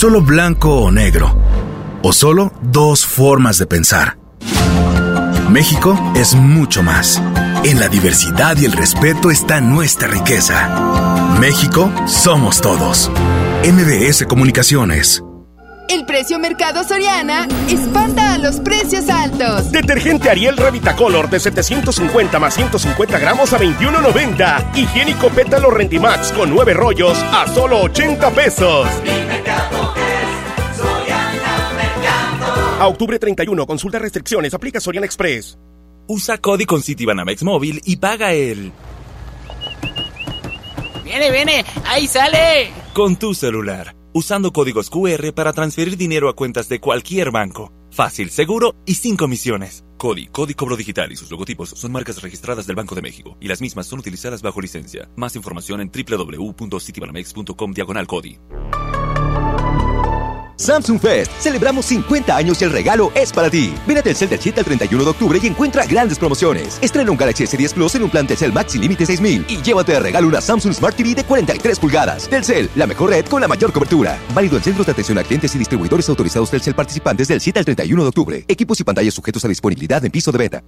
Speaker 58: Solo blanco o negro. O solo dos formas de pensar. México es mucho más. En la diversidad y el respeto está nuestra riqueza. México somos todos. MBS Comunicaciones.
Speaker 35: El precio Mercado Soriana espanta a los precios altos.
Speaker 59: Detergente Ariel Revitacolor de 750 más 150 gramos a 21.90. Higiénico Pétalo Rendimax con 9 rollos a solo 80 pesos. A octubre 31, consulta restricciones, aplica Soriana Express.
Speaker 60: Usa Cody con Citibanamex Móvil y paga el...
Speaker 61: ¡Viene, viene! ¡Ahí sale!
Speaker 60: Con tu celular, usando códigos QR para transferir dinero a cuentas de cualquier banco. Fácil, seguro y sin comisiones. Cody, Cody Cobro Digital y sus logotipos son marcas registradas del Banco de México y las mismas son utilizadas bajo licencia. Más información en www.citibanamex.com diagonal Cody.
Speaker 26: Samsung Fest. Celebramos 50 años y el regalo es para ti. Ven a Telcel del 7 al 31 de octubre y encuentra grandes promociones. Estrena un Galaxy S10 Plus en un plan Telcel Maxi Límite 6000 y llévate de regalo una Samsung Smart TV de 43 pulgadas. Telcel, la mejor red con la mayor cobertura. Válido en centros de atención a clientes y distribuidores autorizados Telcel participantes del 7 al 31 de octubre. Equipos y pantallas sujetos a disponibilidad en piso de beta.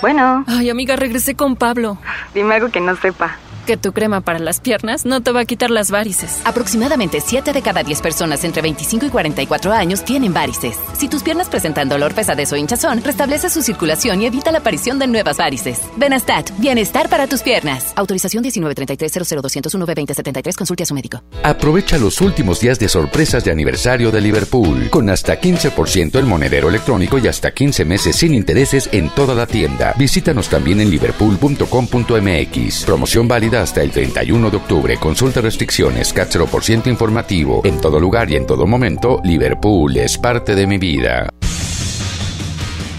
Speaker 62: Bueno.
Speaker 63: Ay, amiga, regresé con Pablo.
Speaker 62: Dime algo que no sepa.
Speaker 63: Que tu crema para las piernas no te va a quitar las varices.
Speaker 64: Aproximadamente 7 de cada 10 personas entre 25 y 44 años tienen varices. Si tus piernas presentan dolor, pesadez o hinchazón, restablece su circulación y evita la aparición de nuevas varices. Benastat, bienestar para tus piernas. Autorización 1933-00201-B2073. Consulte a su médico.
Speaker 37: Aprovecha los últimos días de sorpresas de aniversario de Liverpool, con hasta 15% en monedero electrónico y hasta 15 meses sin intereses en toda la tienda. Visítanos también en liverpool.com.mx. Promoción válida hasta el 31 de octubre. Consulta restricciones, CAT 0% informativo. En todo lugar y en todo momento, Liverpool es parte de mi vida.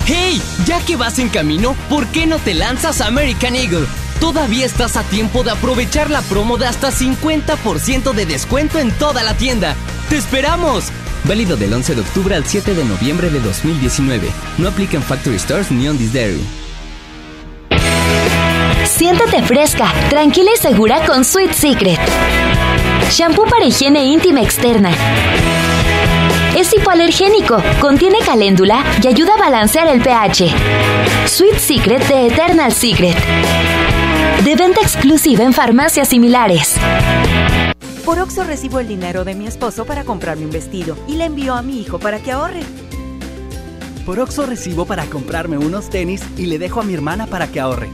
Speaker 65: ¡Hey! Ya que vas en camino, ¿por qué no te lanzas American Eagle? Todavía estás a tiempo de aprovechar la promo de hasta 50% de descuento en toda la tienda. ¡Te esperamos! Válido del 11 de octubre al 7 de noviembre de 2019. No aplica en Factory Stores ni on this dairy.
Speaker 17: Siéntate fresca, tranquila y segura con Sweet Secret. Shampoo para higiene íntima externa. Es hipoalergénico, contiene caléndula y ayuda a balancear el pH. Sweet Secret de Eternal Secret. De venta exclusiva en farmacias similares.
Speaker 66: Por Oxo recibo el dinero de mi esposo para comprarme un vestido y le envío a mi hijo para que ahorre.
Speaker 67: Por Oxo recibo para comprarme unos tenis y le dejo a mi hermana para que ahorre.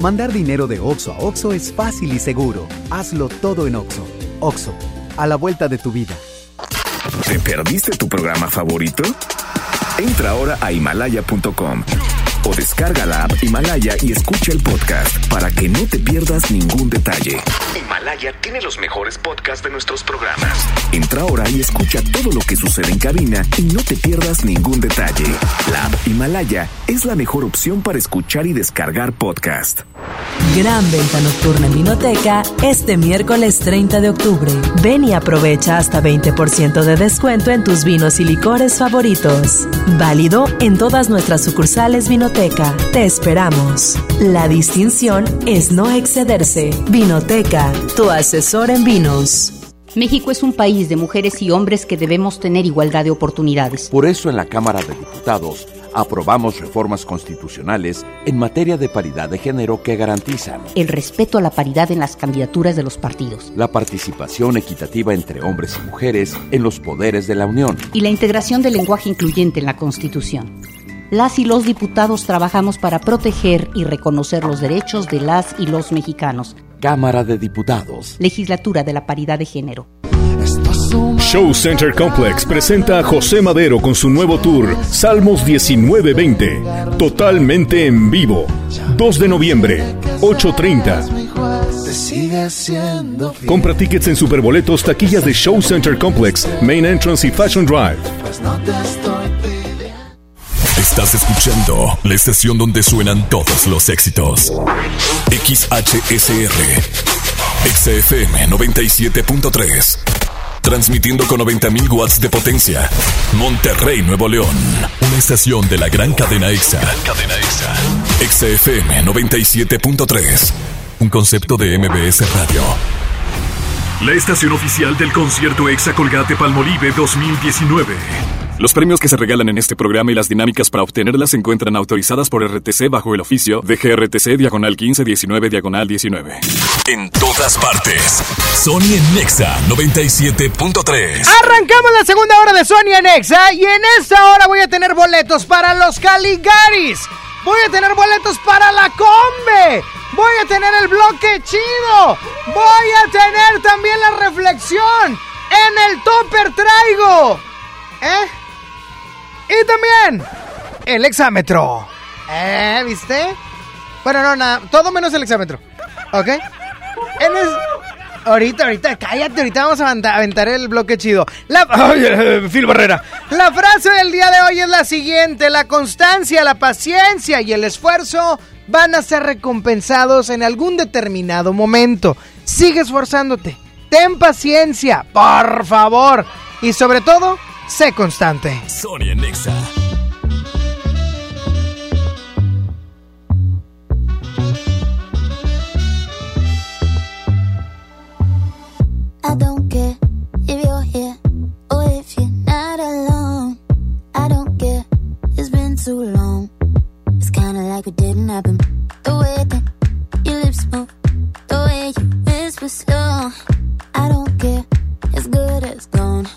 Speaker 29: Mandar dinero de Oxo a Oxo es fácil y seguro. Hazlo todo en Oxo. Oxo, a la vuelta de tu vida.
Speaker 36: ¿Te perdiste tu programa favorito? Entra ahora a himalaya.com o descarga la app Himalaya y escucha el podcast para que no te pierdas ningún detalle. Himalaya tiene los mejores podcasts de nuestros programas. Entra ahora y escucha todo lo que sucede en cabina y no te pierdas ningún detalle. La app Himalaya es la mejor opción para escuchar y descargar podcast.
Speaker 10: Gran venta nocturna en Vinoteca este miércoles 30 de octubre. Ven y aprovecha hasta 20% de descuento en tus vinos y licores favoritos. Válido en todas nuestras sucursales Vinoteca. Te esperamos. La distinción es no excederse. Vinoteca, tu asesor en vinos.
Speaker 68: México es un país de mujeres y hombres que debemos tener igualdad de oportunidades.
Speaker 69: Por eso en la Cámara de Diputados aprobamos reformas constitucionales en materia de paridad de género que garantizan
Speaker 68: el respeto a la paridad en las candidaturas de los partidos,
Speaker 69: la participación equitativa entre hombres y mujeres en los poderes de la Unión
Speaker 68: y la integración del lenguaje incluyente en la Constitución. Las y los diputados trabajamos para proteger y reconocer los derechos de las y los mexicanos.
Speaker 69: Cámara de Diputados.
Speaker 68: Legislatura de la Paridad de Género.
Speaker 70: Show Center Complex presenta a José Madero con su nuevo tour Salmos 1920, totalmente en vivo. 2 de noviembre, 8.30.
Speaker 71: sigue siendo
Speaker 29: Compra tickets en Superboletos, taquillas de Show Center Complex, Main Entrance y Fashion Drive.
Speaker 1: Estás escuchando la estación donde suenan todos los éxitos. XHSR. XFM 97.3. Transmitiendo con 90.000 watts de potencia. Monterrey, Nuevo León. Una estación de la gran cadena EXA. EXA. XFM 97.3. Un concepto de MBS Radio.
Speaker 29: La estación oficial del concierto Exa Colgate Palmolive 2019.
Speaker 72: Los premios que se regalan en este programa y las dinámicas para obtenerlas se encuentran autorizadas por RTC bajo el oficio de GRTC Diagonal 1519 Diagonal 19.
Speaker 1: En todas partes. Sony en Nexa 97.3.
Speaker 4: Arrancamos la segunda hora de Sony en Nexa y en esta hora voy a tener boletos para los Caligaris. Voy a tener boletos para la Combe. Voy a tener el bloque chido. Voy a tener también la reflexión. En el topper traigo. ¿Eh? Y también el exámetro. ¿Eh? ¿Viste? Bueno, no, nada. Todo menos el exámetro. ¿Ok? En es... Ahorita, ahorita, cállate, ahorita vamos a aventar el bloque chido. La... Ay, Phil Barrera. La frase del día de hoy es la siguiente. La constancia, la paciencia y el esfuerzo van a ser recompensados en algún determinado momento. Sigue esforzándote. Ten paciencia, por favor. Y sobre todo, sé constante.
Speaker 1: Sonia Nexa.
Speaker 31: I don't care if you're here or if you're not alone. I don't care, it's been too long. It's kinda like it didn't happen. The way that your lips move, the way you whisper slow. I don't care, it's good as gone.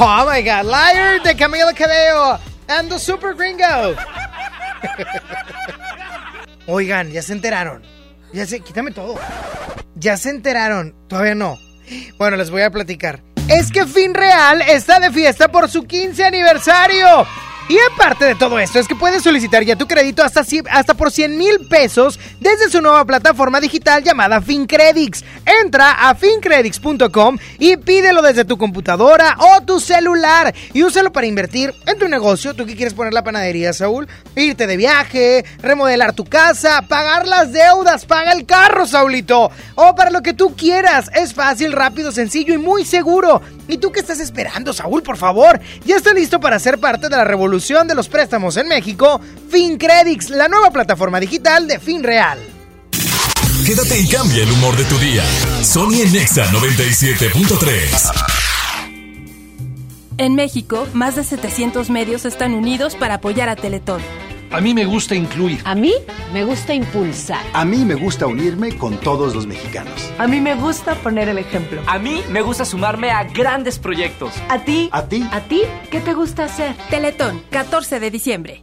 Speaker 31: Oh
Speaker 4: my god. Liar de Camila Cabello. And the Super Gringo. Oigan, ya se enteraron. Ya se. Quítame todo. Ya se enteraron. Todavía no. Bueno, les voy a platicar. Es que Fin Real está de fiesta por su 15 aniversario. Y aparte de todo esto, es que puedes solicitar ya tu crédito hasta, hasta por 100 mil pesos desde su nueva plataforma digital llamada FinCredits. Entra a fincredits.com y pídelo desde tu computadora o tu celular y úsalo para invertir en tu negocio. ¿Tú qué quieres poner la panadería, Saúl? Irte de viaje, remodelar tu casa, pagar las deudas, paga el carro, Saulito. O para lo que tú quieras. Es fácil, rápido, sencillo y muy seguro. ¿Y tú qué estás esperando, Saúl? Por favor, ya está listo para ser parte de la revolución de los préstamos en México. FinCredits, la nueva plataforma digital de FinReal.
Speaker 15: Quédate y cambia el humor de tu día. Sony en Nexa 97.3.
Speaker 48: En México, más de 700 medios están unidos para apoyar a Teletón.
Speaker 73: A mí me gusta incluir.
Speaker 74: A mí me gusta impulsar.
Speaker 75: A mí me gusta unirme con todos los mexicanos.
Speaker 10: A mí me gusta poner el ejemplo.
Speaker 76: A mí me gusta sumarme a grandes proyectos.
Speaker 10: ¿A ti?
Speaker 75: ¿A ti?
Speaker 10: ¿A ti? ¿Qué te gusta hacer?
Speaker 48: Teletón, 14 de diciembre.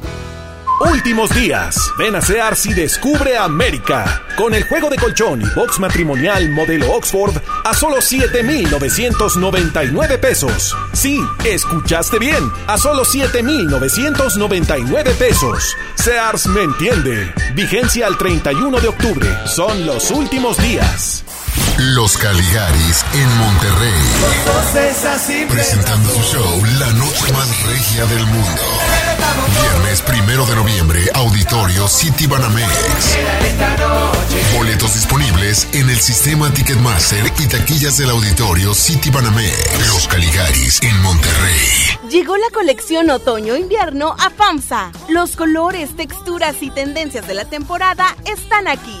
Speaker 14: Últimos días. Ven a Sears y descubre América. Con el juego de colchón y box matrimonial modelo Oxford a solo 7,999 pesos. Sí, escuchaste bien. A solo 7,999 pesos. Sears me entiende. Vigencia al 31 de octubre. Son los últimos días.
Speaker 15: Los Caligaris en Monterrey. Presentando su show La Noche Más Regia del Mundo. Viernes primero de noviembre, Auditorio City Banamex. Boletos disponibles en el sistema Ticketmaster y taquillas del Auditorio City Banamex. Los Caligaris en Monterrey.
Speaker 35: Llegó la colección otoño-invierno a FAMSA. Los colores, texturas y tendencias de la temporada están aquí.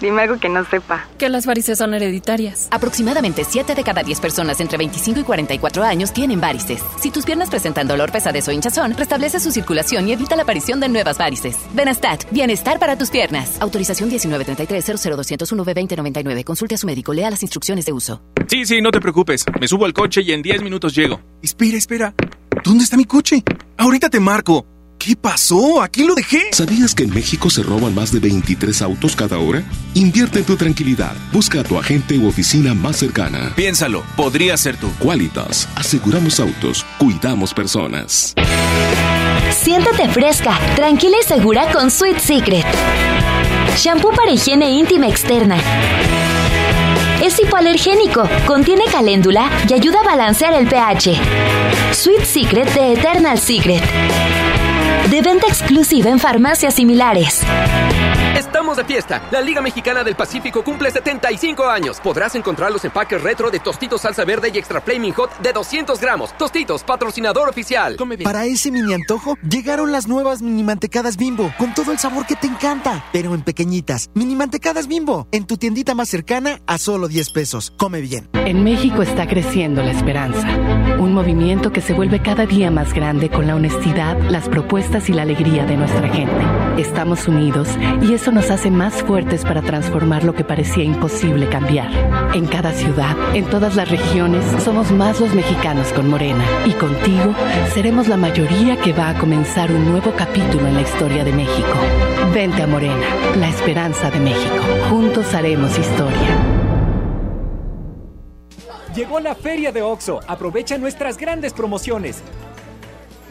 Speaker 77: Dime algo que no sepa.
Speaker 48: Que las varices son hereditarias.
Speaker 64: Aproximadamente 7 de cada 10 personas entre 25 y 44 años tienen varices. Si tus piernas presentan dolor, pesadez o hinchazón, restablece su circulación y evita la aparición de nuevas varices. Benastat, bienestar para tus piernas. Autorización 1933-00201-B2099. Consulte a su médico, lea las instrucciones de uso.
Speaker 11: Sí, sí, no te preocupes. Me subo al coche y en 10 minutos llego. Espera, espera. ¿Dónde está mi coche? Ahorita te marco. ¿Qué pasó? ¿A quién lo dejé?
Speaker 49: ¿Sabías que en México se roban más de 23 autos cada hora? Invierte en tu tranquilidad. Busca a tu agente u oficina más cercana.
Speaker 11: Piénsalo, podría ser tú.
Speaker 49: Qualitas. Aseguramos autos. Cuidamos personas.
Speaker 17: Siéntate fresca, tranquila y segura con Sweet Secret. Shampoo para higiene íntima externa. Es hipoalergénico, contiene caléndula y ayuda a balancear el pH. Sweet Secret de Eternal Secret. De venta exclusiva en farmacias similares.
Speaker 78: Estamos de fiesta. La Liga Mexicana del Pacífico cumple 75 años. Podrás encontrar los empaques retro de Tostitos Salsa Verde y Extra Flaming Hot de 200 gramos. Tostitos, patrocinador oficial.
Speaker 79: Para ese mini antojo, llegaron las nuevas mini mantecadas bimbo, con todo el sabor que te encanta, pero en pequeñitas. Mini mantecadas bimbo, en tu tiendita más cercana a solo 10 pesos. Come bien.
Speaker 21: En México está creciendo la esperanza. Un movimiento que se vuelve cada día más grande con la honestidad, las propuestas y la alegría de nuestra gente. Estamos unidos y eso nos hace más fuertes para transformar lo que parecía imposible cambiar. En cada ciudad, en todas las regiones, somos más los mexicanos con Morena. Y contigo seremos la mayoría que va a comenzar un nuevo capítulo en la historia de México. Vente a Morena, la esperanza de México. Juntos haremos historia.
Speaker 29: Llegó la feria de OXO. Aprovecha nuestras grandes promociones.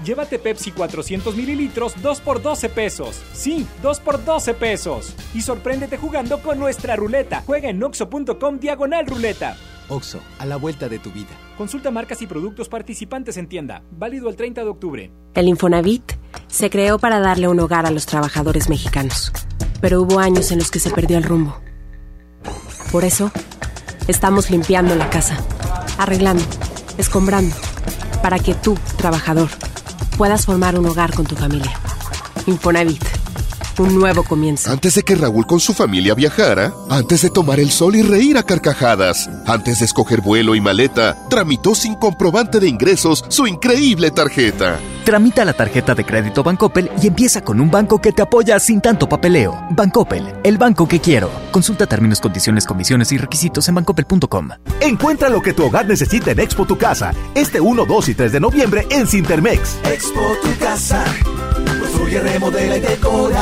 Speaker 29: Llévate Pepsi 400 mililitros 2 por 12 pesos. Sí, 2 por 12 pesos. Y sorpréndete jugando con nuestra ruleta. Juega en oxo.com diagonal ruleta.
Speaker 80: Oxo, a la vuelta de tu vida.
Speaker 29: Consulta marcas y productos participantes en tienda. Válido el 30 de octubre.
Speaker 81: El Infonavit se creó para darle un hogar a los trabajadores mexicanos. Pero hubo años en los que se perdió el rumbo. Por eso, estamos limpiando la casa, arreglando, escombrando, para que tú, trabajador, puedas formar un hogar con tu familia. Infonavit,
Speaker 21: un nuevo comienzo.
Speaker 49: Antes de que Raúl con su familia viajara, antes de tomar el sol y reír a carcajadas, antes de escoger vuelo y maleta, tramitó sin comprobante de ingresos su increíble tarjeta.
Speaker 82: Tramita la tarjeta de crédito Bancoppel y empieza con un banco que te apoya sin tanto papeleo. Bancoppel, el banco que quiero. Consulta términos, condiciones, comisiones y requisitos en bancoppel.com.
Speaker 26: Encuentra lo que tu hogar necesita en Expo Tu Casa, este 1, 2 y 3 de noviembre en Cintermex.
Speaker 83: Expo Tu Casa, construye, remodela y decora.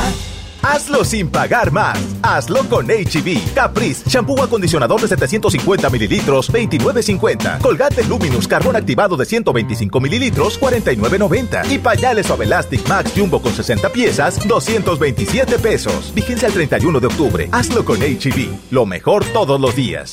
Speaker 26: Hazlo sin pagar más. Hazlo con HB. E Caprice, shampoo acondicionador de 750 mililitros, 29.50. Colgate Luminous, carbón activado de 125 mililitros, 49.90. Y pañales Suave Elastic Max Jumbo con 60 piezas, 227 pesos. Vigencia el 31 de octubre. Hazlo con HB. E Lo mejor todos los días.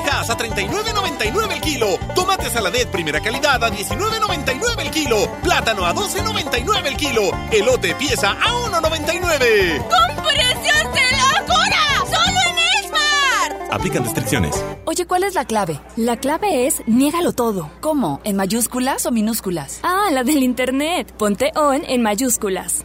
Speaker 84: A 39.99 el kilo. Tomate saladet primera calidad a 19.99 el kilo. Plátano a 12.99 el kilo. Elote pieza a 1.99.
Speaker 85: ¡Con precios de locura! ¡Solo en Esmar!
Speaker 84: Aplican restricciones.
Speaker 86: Oye, ¿cuál es la clave?
Speaker 48: La clave es niégalo todo.
Speaker 86: ¿Cómo? ¿En mayúsculas o minúsculas?
Speaker 48: Ah, la del internet. Ponte on en mayúsculas.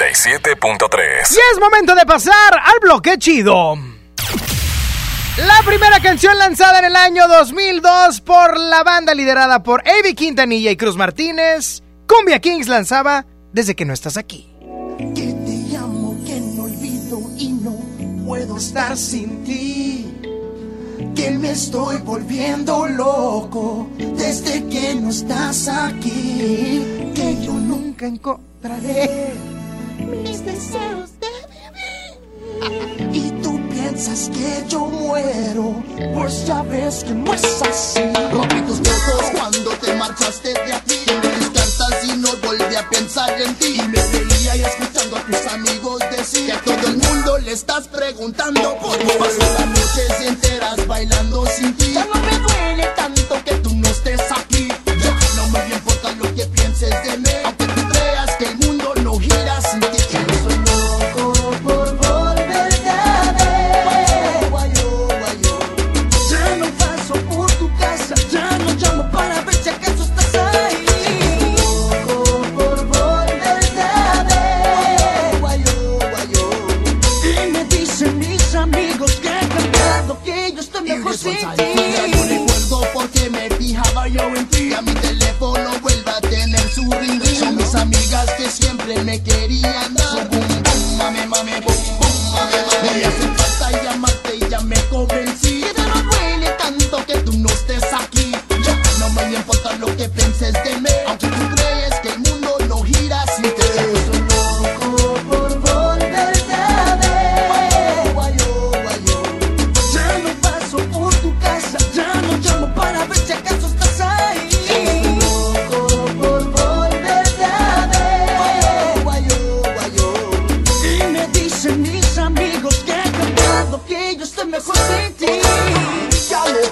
Speaker 1: 97.3.
Speaker 4: Y es momento de pasar al bloque chido. La primera canción lanzada en el año 2002 por la banda liderada por Avi Quintanilla y Cruz Martínez, Cumbia Kings lanzaba Desde que no estás aquí.
Speaker 83: Que te amo, que no olvido y no puedo estar sin ti. Que me estoy volviendo loco desde que no estás aquí. Que yo nunca encontraré mis deseos de vivir. Y tú piensas que yo muero, pues ya ves que no es así. Rompí tus besos cuando te marchaste de aquí. Me descartas y no volví a pensar en ti. Y me veía y escuchando a tus amigos decir que a todo el mundo le estas preguntando por qué paso las noches enteras bailando sin ti. Ya no me duele tanto que tú no estés aquí. Ya no me importa lo que pienses de mí. Su ring ring. Son mis amigas que siempre me querían dar. Boom boom, mame mame boom boom, mame mame. Me hace falta llamarte y ya me convencí. Que no duele tanto que tú no estés aquí. Ya no me importa lo que pienses de mí.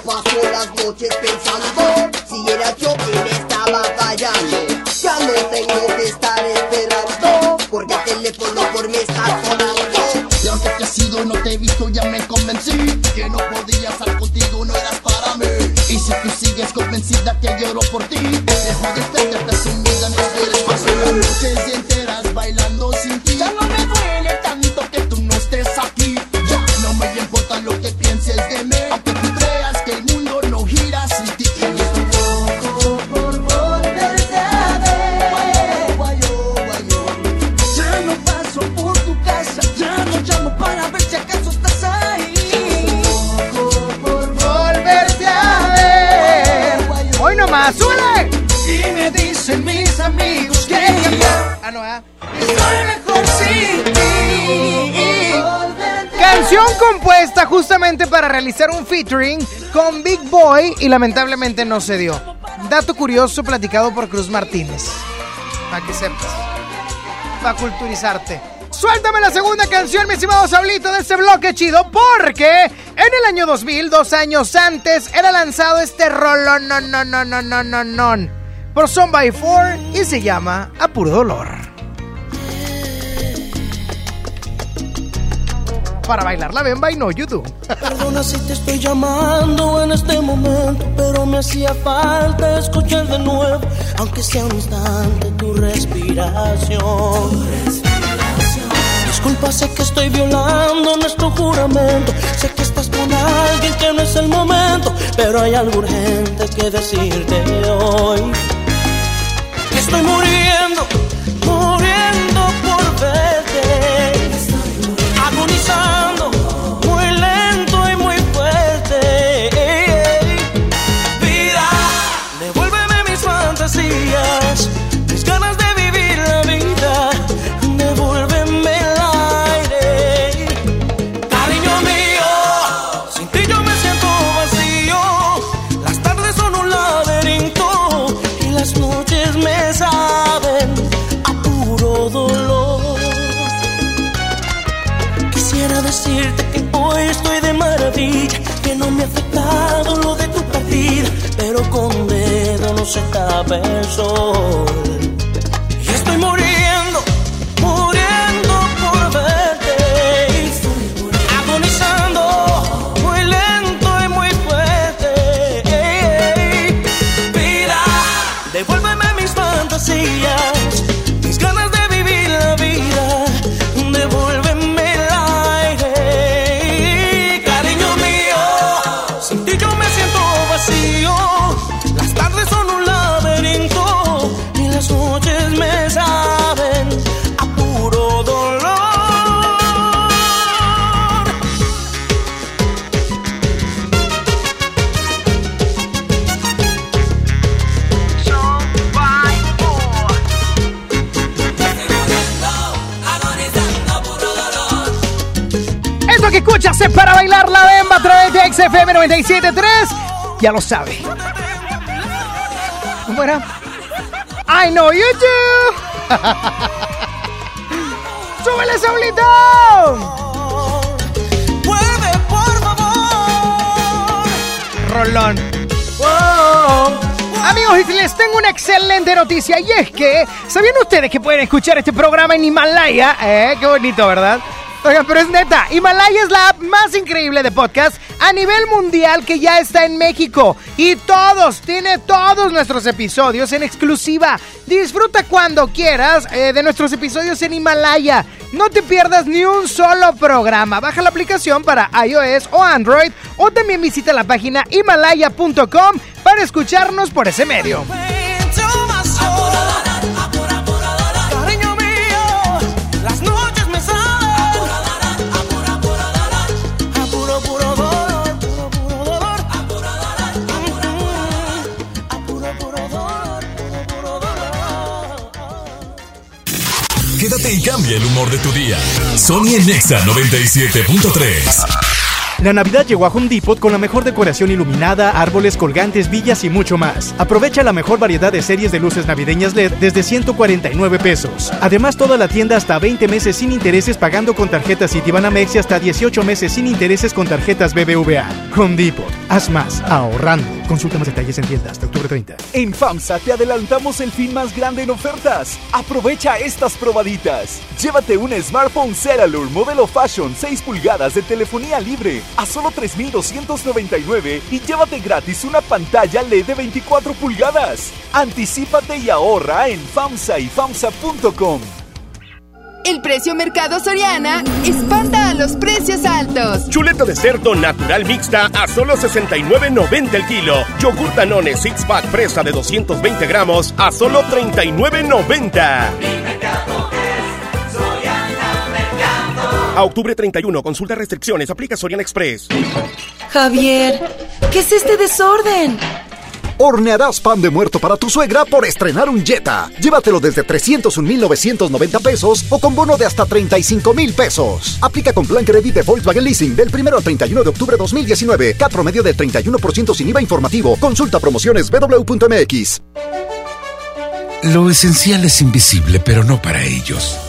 Speaker 83: Paso
Speaker 87: las noches pensando si era yo quien estaba fallando. Ya no tengo que estar esperando porque el teléfono por mí está sonando.
Speaker 83: Y aunque te he sido no te he visto, ya me convencí que no podía estar contigo, no eras para mí. Y si tú sigues convencida que lloro por ti, dejo de estarte presumida, no las noches
Speaker 4: realizar un featuring con Big Boy y lamentablemente no se dio. Dato curioso platicado por Cruz Martínez. Para que sepas. Para culturizarte. Suéltame la segunda canción, mi estimado Sablito, de este bloque chido, porque en el año 2000, dos años antes, era lanzado este rolo no, no, no, no, no, no, no, por Son by Four y se llama A Puro Dolor. Para bailar la bemba y no YouTube.
Speaker 6: Perdona si te estoy llamando en este momento, pero me hacía falta escuchar de nuevo, aunque sea un instante, tu respiración. Disculpa, sé que estoy violando nuestro juramento. Sé que estás con alguien que no es el momento, pero hay algo urgente que decirte hoy. Estoy muriendo, muriendo por verte. De maravilla, que no me ha afectado lo de tu partida, pero con dedo no se tapa el sol. Y estoy muriendo, muriendo por verte, agonizando, muy lento y muy fuerte. Vida, devuélveme mis fantasías,
Speaker 4: Esto que escuchas es para bailar la bemba a través de XFM 97.3. Ya lo sabe. ¿Cómo era? I know you do. ¡Súbele, Saulito!
Speaker 6: Vuelve, por favor.
Speaker 4: Rolón. Amigos, y les tengo una excelente noticia y es que, ¿sabían ustedes que pueden escuchar este programa en Himalaya? Eh, qué bonito, ¿verdad? Oigan, pero es neta, Himalaya es la app más increíble de podcast a nivel mundial que ya está en México. Y todos, tiene todos nuestros episodios en exclusiva. Disfruta cuando quieras eh, de nuestros episodios en Himalaya. No te pierdas ni un solo programa. Baja la aplicación para iOS o Android o también visita la página himalaya.com para escucharnos por ese medio.
Speaker 1: Y cambia el humor de tu día. Sony en Nexa 97.3.
Speaker 11: La Navidad llegó a Home Depot con la mejor decoración iluminada, árboles, colgantes, villas y mucho más. Aprovecha la mejor variedad de series de luces navideñas LED desde 149 pesos. Además, toda la tienda hasta 20 meses sin intereses pagando con tarjetas Citibanamex y hasta 18 meses sin intereses con tarjetas BBVA. Home Depot. Haz más ahorrando. Consulta más detalles en tiendas hasta octubre 30.
Speaker 26: En FAMSA te adelantamos el fin más grande en ofertas. Aprovecha estas probaditas. Llévate un smartphone Ceralur modelo Fashion 6 pulgadas de telefonía libre a solo 3,299 y llévate gratis una pantalla LED de 24 pulgadas. Anticípate y ahorra en FAMSA y FAMSA.com.
Speaker 35: El precio Mercado Soriana espanta a los precios altos.
Speaker 59: Chuleta de cerdo natural mixta a solo 69.90 el kilo. Yogur Danone Six Pack fresa de 220 gramos a solo 39.90. A octubre 31, consulta restricciones, aplica Soriana Express.
Speaker 88: Javier, ¿qué es este desorden?
Speaker 89: Hornearás pan de muerto para tu suegra por estrenar un Jetta. Llévatelo desde 301,990 pesos o con bono de hasta 35 mil pesos. Aplica con plan Credit de Volkswagen Leasing del 1 al 31 de octubre de 2019. CAT promedio del 31% sin IVA informativo. Consulta promociones www.mx.
Speaker 90: Lo esencial es invisible, pero no para ellos.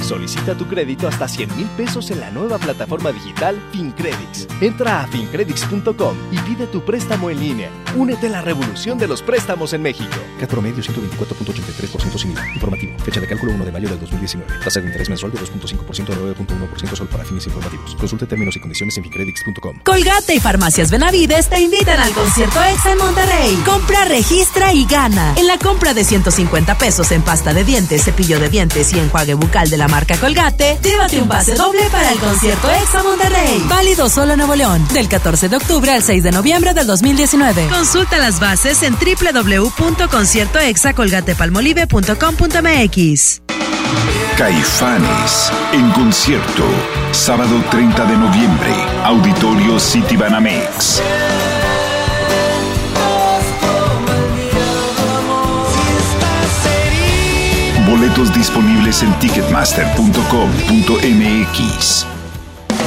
Speaker 91: Solicita tu crédito hasta 100 mil pesos en la nueva plataforma digital FinCredits. Entra a fincredits.com y pide tu préstamo en línea. Únete a la revolución de los préstamos en México.
Speaker 92: CAT promedio 124.83% sin IVA. Informativo. Fecha de cálculo 1 de mayo del 2019. Tasa de interés mensual de 2.5% a 9.1% solo para fines informativos. Consulte términos y condiciones en fincredits.com.
Speaker 10: Colgate y Farmacias Benavides te invitan al concierto EXA en Monterrey. Compra, registra y gana. En la compra de 150 pesos en pasta de dientes, cepillo de dientes y enjuague bucal de la marca Colgate, llévate un pase doble para el concierto EXA Monterrey. Válido solo en Nuevo León, del 14 de octubre al 6 de noviembre del 2019. Consulta las bases en www.conciertoexacolgatepalmolive.com.mx.
Speaker 93: Caifanes en concierto, sábado 30 de noviembre, Auditorio City Boletos disponibles en ticketmaster.com.mx.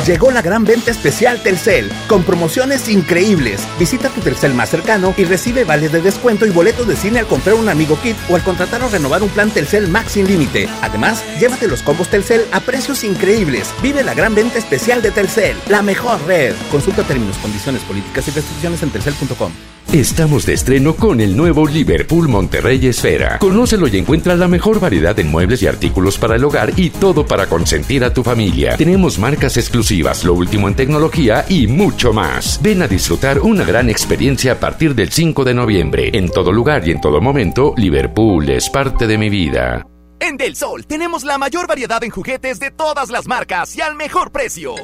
Speaker 94: Llegó la gran venta especial Telcel, con promociones increíbles. Visita tu Telcel más cercano y recibe vales de descuento y boletos de cine al comprar un amigo kit o al contratar o renovar un plan Telcel Max sin límite. Además, llévate los combos Telcel a precios increíbles. Vive la gran venta especial de Telcel, la mejor red. Consulta términos, condiciones, políticas y restricciones en telcel.com.
Speaker 37: Estamos de estreno con el nuevo Liverpool Monterrey Esfera. Conócelo y encuentra la mejor variedad en muebles y artículos para el hogar y todo para consentir a tu familia. Tenemos marcas exclusivas, lo último en tecnología y mucho más. Ven a disfrutar una gran experiencia a partir del 5 de noviembre. En todo lugar y en todo momento, Liverpool es parte de mi vida.
Speaker 26: En Del Sol tenemos la mayor variedad en juguetes de todas las marcas y al mejor precio.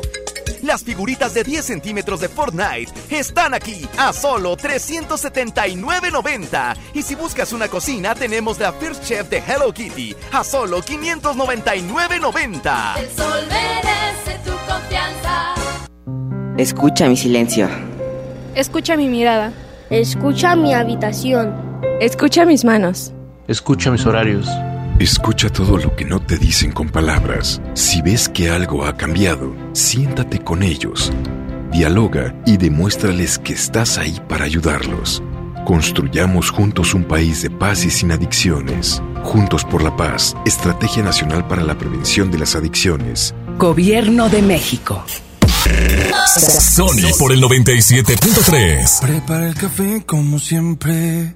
Speaker 26: Las figuritas de 10 centímetros de Fortnite están aquí a solo 379.90. Y si buscas una cocina, tenemos la First Chef de Hello Kitty a solo 599.90.
Speaker 28: El sol merece tu confianza.
Speaker 95: Escucha mi silencio.
Speaker 96: Escucha mi mirada.
Speaker 97: Escucha mi habitación.
Speaker 96: Escucha mis manos.
Speaker 98: Escucha mis horarios.
Speaker 20: Escucha todo lo que no te dicen con palabras. Si ves que algo ha cambiado, siéntate con ellos. Dialoga y demuéstrales que estás ahí para ayudarlos. Construyamos juntos un país de paz y sin adicciones. Juntos por la paz, Estrategia Nacional para la Prevención de las Adicciones.
Speaker 21: Gobierno de México.
Speaker 1: Sony por el 97.3.
Speaker 31: Prepara el café como siempre.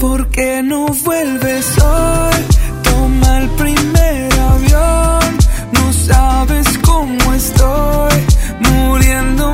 Speaker 31: ¿Por qué no vuelves hoy? Toma el primer avión. No sabes cómo estoy, muriéndome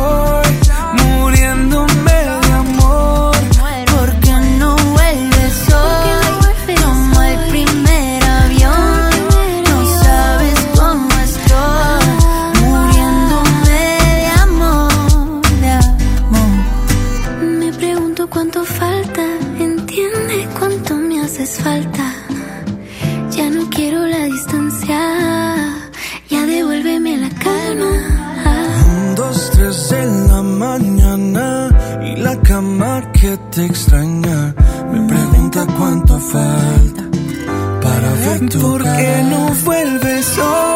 Speaker 31: que te extraña. Me pregunta cuánto falta para ver tu ¿Por qué no vuelves hoy?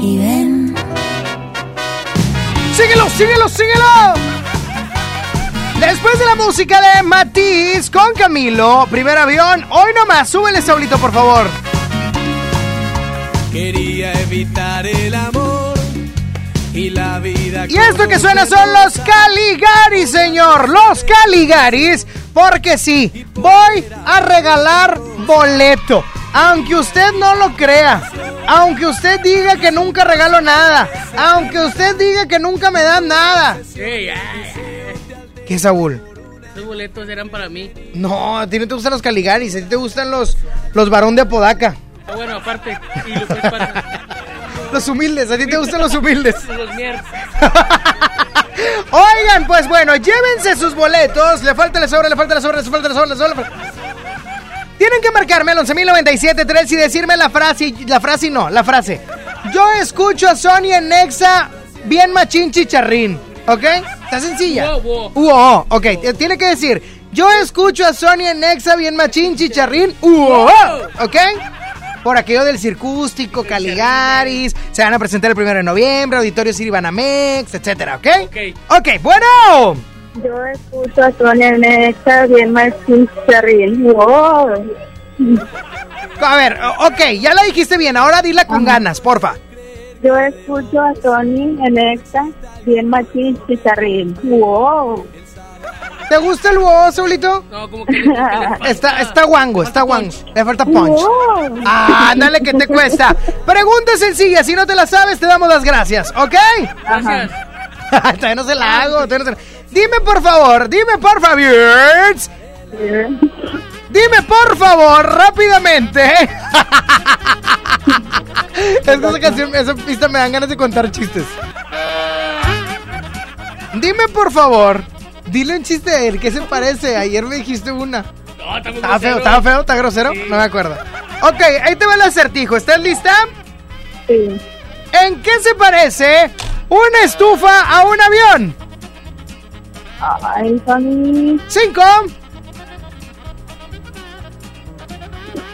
Speaker 99: Y ven.
Speaker 4: ¡Síguelo, síguelo, síguelo! Después de la música de Matiz con Camilo, primer avión, hoy nomás, súbele Saulito, por favor.
Speaker 31: Quería evitar el amor y la vida.
Speaker 4: Y esto que suena son los Caligaris, señor, los Caligaris, porque sí, voy a regalar boleto. Aunque usted no lo crea, aunque usted diga que nunca regalo nada, aunque usted diga que nunca me dan nada.
Speaker 100: Sí, ya.
Speaker 4: ¿Qué, Saúl?
Speaker 100: Esos boletos eran para mí.
Speaker 4: No, a ti no te gustan los Caligaris, a ti te gustan los, los varón de Apodaca.
Speaker 100: Ah, bueno, aparte. Y lo
Speaker 4: Los humildes, a ti te gustan los humildes.
Speaker 100: los mierdas.
Speaker 4: Oigan, pues bueno, llévense sus boletos. Le falta, le sobra, le falta, le sobra, le falta, le sobra, le sobra. le falta. Tienen que marcarme al 11.097.3 y decirme la frase, la frase no, la frase. Yo escucho a Sony en Nexa bien machín chicharrín, ¿ok? Está sencilla.
Speaker 100: Wow, wow.
Speaker 4: Uo, ok, t- tiene que decir, yo escucho a Sony en Nexa bien machín chicharrín, uo, ¿ok? Por aquello del circústico, Caligaris, se van a presentar el primero de noviembre, Auditorio Siribanamex, etcétera, ¿ok? Ok, bueno.
Speaker 55: Yo escucho a Sonia Nexa bien más chicharrín. Wow.
Speaker 4: A ver, ok, ya la dijiste bien, ahora dila con ganas, porfa.
Speaker 55: Yo escucho a Sony en Nexa bien machín chicharrín. Wow.
Speaker 4: ¿Te gusta el huevo, Saulito?
Speaker 100: No, como que.
Speaker 4: Está, está guango, está guango. Le falta punch.
Speaker 55: Wow.
Speaker 4: Ah, ándale, que te cuesta. Pregunta sencilla, si no te la sabes, te damos las gracias, ¿ok?
Speaker 100: Gracias.
Speaker 4: todavía no se la hago. todavía no se la- Dime por favor, dime por favor. Dime por favor, rápidamente. es que esa canción, esa pista me dan ganas de contar chistes. Dime por favor, dile un chiste a él, ¿qué se parece? Ayer me dijiste una.
Speaker 100: No, está muy
Speaker 4: ¿Estaba feo? ¿Estaba feo? ¿Está grosero? No me acuerdo. Ok, ahí te va el acertijo. ¿Estás lista?
Speaker 55: Sí.
Speaker 4: ¿En qué se parece una estufa a un avión?
Speaker 55: Ay, Sony.
Speaker 4: Cinco.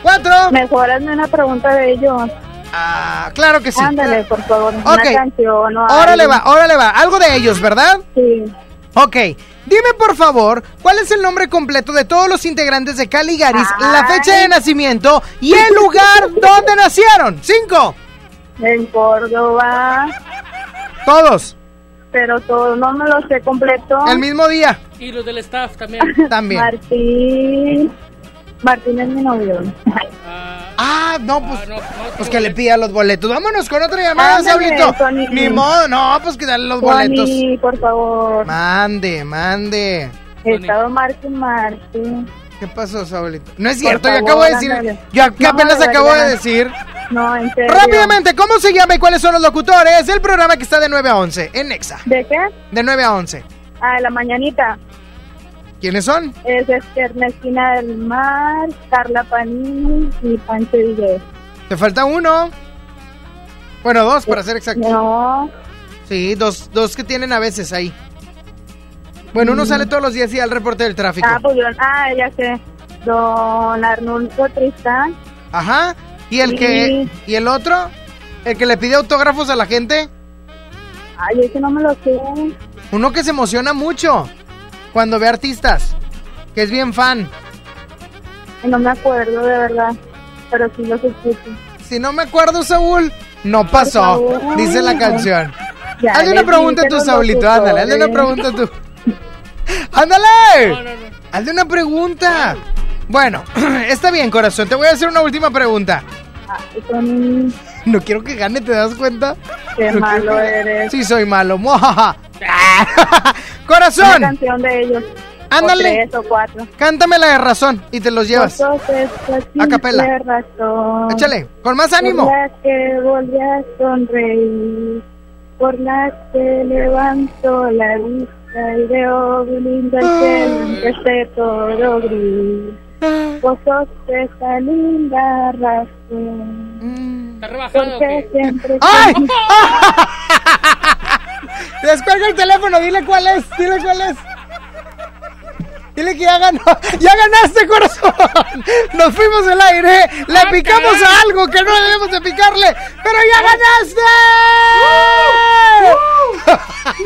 Speaker 4: Cuatro.
Speaker 55: Mejor hazme una pregunta de ellos.
Speaker 4: Ah, claro que sí.
Speaker 55: Ándale, por favor.
Speaker 4: Ok.
Speaker 55: Una canción o
Speaker 4: Órale
Speaker 55: algo.
Speaker 4: va, órale va. Algo de ellos, ¿verdad?
Speaker 55: Sí.
Speaker 4: Ok. Dime por favor, ¿cuál es el nombre completo de todos los integrantes de Caligaris, la fecha de nacimiento y el lugar donde nacieron? Cinco.
Speaker 55: En Córdoba.
Speaker 4: Todos.
Speaker 55: Pero todo no me lo sé completo.
Speaker 4: El mismo día.
Speaker 100: Y los del staff también.
Speaker 4: También.
Speaker 55: Martín. Martín es mi novio.
Speaker 4: Ah, no, pues, pues que le pida los boletos. Vámonos con otra llamada, Saulito. Ni modo, no, pues que dale los
Speaker 55: Tony,
Speaker 4: boletos.
Speaker 55: por favor.
Speaker 4: Mande, mande.
Speaker 55: He estado Martín Martín.
Speaker 4: ¿Qué pasó, Saulito? No es cierto, yo acabo de decir. Yo
Speaker 55: No,
Speaker 4: apenas
Speaker 55: de
Speaker 4: acabo de decir.
Speaker 55: No, en serio.
Speaker 4: Rápidamente, ¿cómo se llama y cuáles son los locutores del programa que está de 9 a 11 en Nexa?
Speaker 55: ¿De qué?
Speaker 4: De 9 a 11.
Speaker 55: Ah, de la mañanita.
Speaker 4: ¿Quiénes son?
Speaker 55: Es este, Ernestina del Mar, Carla Panini y Pancho Villés.
Speaker 4: Te falta uno. Bueno, dos para ser exacto.
Speaker 55: No.
Speaker 4: Sí, dos, dos que tienen a veces ahí. Bueno, uno
Speaker 55: Mm.
Speaker 4: sale todos los días y al reporte del tráfico.
Speaker 55: Ah, pues yo, ah, ya sé. Don Arnulfo Tristán.
Speaker 4: Ajá. ¿Y el que y el otro? ¿El que le pide autógrafos a la gente?
Speaker 55: Ay, ese no me lo sé.
Speaker 4: Uno que se emociona mucho cuando ve artistas, que es bien fan.
Speaker 55: No me acuerdo de verdad, pero sí los escucho.
Speaker 4: Si no me acuerdo, Saúl, no pasó, dice la canción.
Speaker 55: Ya
Speaker 4: hazle una pregunta tú,
Speaker 55: los
Speaker 4: Saulito, ándale, hazle una pregunta tú. ¡Ándale! Hazle una pregunta. Bueno, está bien, corazón, te voy a hacer una última pregunta.
Speaker 55: Tony,
Speaker 4: No quiero que gane, ¿te das cuenta?
Speaker 55: Qué
Speaker 4: No
Speaker 55: malo
Speaker 4: que-
Speaker 55: eres.
Speaker 4: Sí, soy malo. Corazón.
Speaker 55: Una canción de ellos.
Speaker 4: Ándale.
Speaker 55: O tres o cuatro.
Speaker 4: Cántame la de razón y te los llevas.
Speaker 55: Estas
Speaker 4: A capela.
Speaker 55: razón.
Speaker 4: Échale, con más ánimo.
Speaker 55: Por la que volví a sonreír, por la que levanto la vista y veo lindo el cielo empecé todo gris. Vos sos esa linda razón.
Speaker 100: ¿Está rebajado
Speaker 55: Porque
Speaker 100: qué?
Speaker 55: siempre...
Speaker 4: ¡Ay! Descuelga el teléfono, dile cuál es, dile cuál es. Dile que ya ganó, ya ganaste corazón. Nos fuimos al aire, le picamos a algo que no debemos de picarle, pero ya ganaste.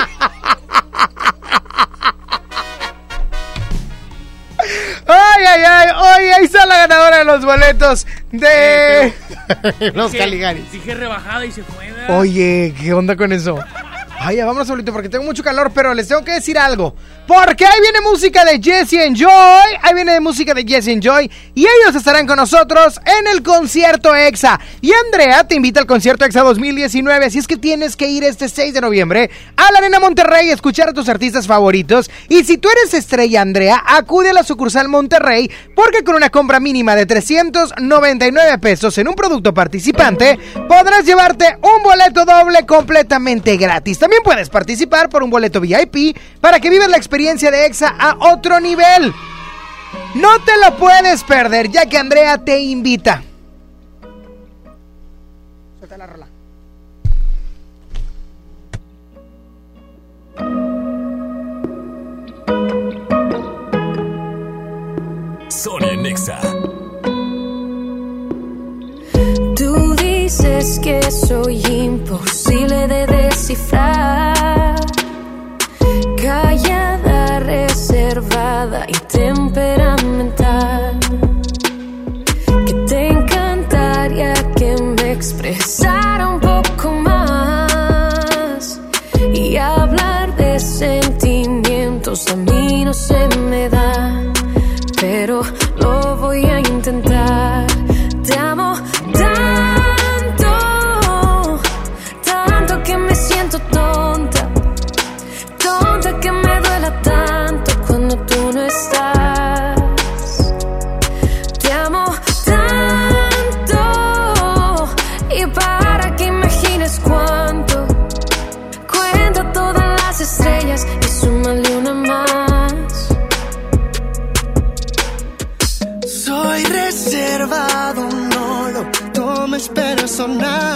Speaker 4: Ay, ay, ay, ay, ahí está la ganadora de los boletos de los
Speaker 100: Dije-
Speaker 4: Caligaris.
Speaker 100: Dije rebajada y se fue. ¿verdad?
Speaker 4: Oye, ¿qué onda con eso? Ay, ya vámonos solito porque tengo mucho calor, pero les tengo que decir algo. Porque ahí viene música de Jesse Enjoy, ahí viene música de Jesse Enjoy y ellos estarán con nosotros en el concierto EXA. Y Andrea te invita al concierto EXA 2019, así es que tienes que ir este 6 de noviembre a la Arena Monterrey a escuchar a tus artistas favoritos. Y si tú eres estrella, Andrea, acude a la sucursal Monterrey porque con una compra mínima de 399 pesos en un producto participante podrás llevarte un boleto doble completamente gratis. Puedes participar por un boleto VIP para que vivas la experiencia de EXA a otro nivel. No te lo puedes perder ya que Andrea te invita. Suelta la rola.
Speaker 1: Sonia Nexa.
Speaker 28: Dices que soy imposible de descifrar. Callada, reservada y temperamental. Que te encantaría que me expresara un poco
Speaker 46: so now.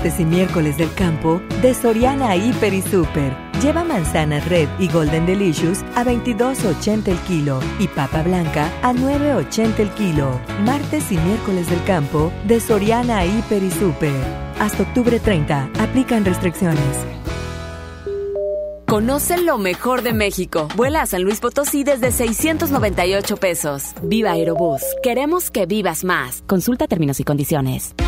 Speaker 46: Martes y miércoles del campo de Soriana Hiper y Super. Lleva manzana red y golden delicious a 22.80 el kilo y papa blanca a 9.80 el kilo. Martes y miércoles del campo de Soriana Hiper y Super. Hasta octubre 30. Aplican restricciones.
Speaker 17: Conoce lo mejor de México. Vuela a San Luis Potosí desde 698 pesos. Viva Aerobús. Queremos que vivas más. Consulta términos y condiciones.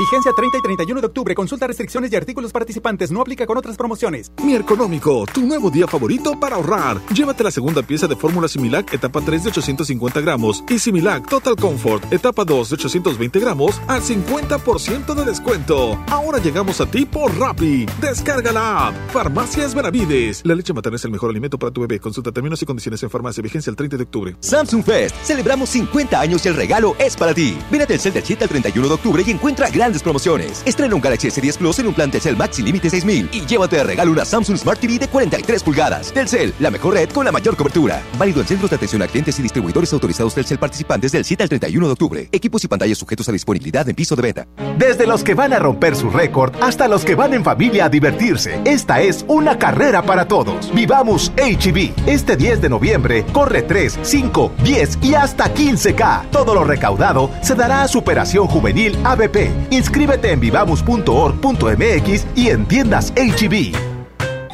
Speaker 29: Vigencia 30 y 31 de octubre. Consulta restricciones y artículos participantes. No aplica con otras promociones.
Speaker 14: Mi Económico, tu nuevo día favorito para ahorrar. Llévate la segunda pieza de fórmula Similac etapa 3 de 850 gramos y Similac Total Comfort etapa 2 de 820 gramos al 50% de descuento. Ahora llegamos a ti por Rappi. Descarga la app. Farmacias Benavides. La leche materna es el mejor alimento para tu bebé. Consulta términos y condiciones en farmacia. Vigencia el 30 de octubre.
Speaker 101: Samsung Fest. Celebramos 50 años y el regalo es para ti. Ven a Telcel del 7 al 31 de octubre y encuentra grandes promociones. Estrena un Galaxy S10 Plus en un plan Telcel Max sin límite 6000 y llévate de regalo una Samsung Smart TV de 43 pulgadas. Telcel, la mejor red con la mayor cobertura. Válido en centros de atención a clientes y distribuidores autorizados Telcel participantes del 7 al 31 de octubre. Equipos y pantallas sujetos a disponibilidad en piso de venta.
Speaker 26: Desde los que van a romper su récord hasta los que van en familia a divertirse, esta es una carrera para todos. Vivamos HB. Este 10 de noviembre corre 3, 5, 10 y hasta 15K. Todo lo recaudado se dará a Superación Juvenil ABP. Inscríbete en vivamos.org.mx y en tiendas HB.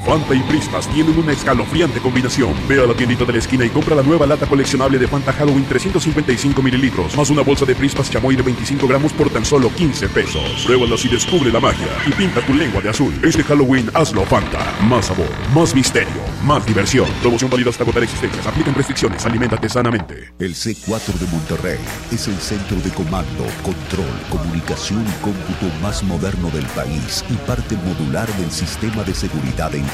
Speaker 102: Fanta y Prismas tienen una escalofriante combinación. Ve a la tiendita de la esquina y compra la nueva lata coleccionable de Fanta Halloween 355 mililitros, más una bolsa de Prismas chamoy de 25 gramos por tan solo 15 pesos. Pruébalas y descubre la magia y pinta tu lengua de azul. Este Halloween hazlo Fanta. Más sabor, más misterio, más diversión. Promoción válida hasta agotar existencias. Aplican restricciones. Aliméntate sanamente.
Speaker 36: El C4 de Monterrey es el centro de comando, control, comunicación y cómputo más moderno del país y parte modular del sistema de seguridad e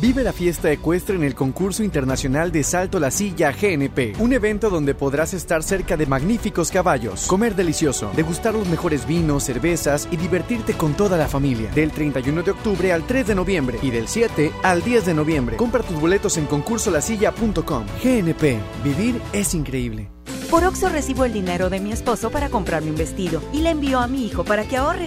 Speaker 103: Vive la fiesta ecuestre en el concurso internacional de Salto la Silla GNP, un evento donde podrás estar cerca de magníficos caballos, comer delicioso, degustar los mejores vinos, cervezas y divertirte con toda la familia. Del 31 de octubre al 3 de noviembre y del 7 al 10 de noviembre. Compra tus boletos en concursolasilla.com. GNP, vivir es increíble.
Speaker 104: Por Oxo recibo el dinero de mi esposo para comprarme un vestido y le envío a mi hijo para que ahorre.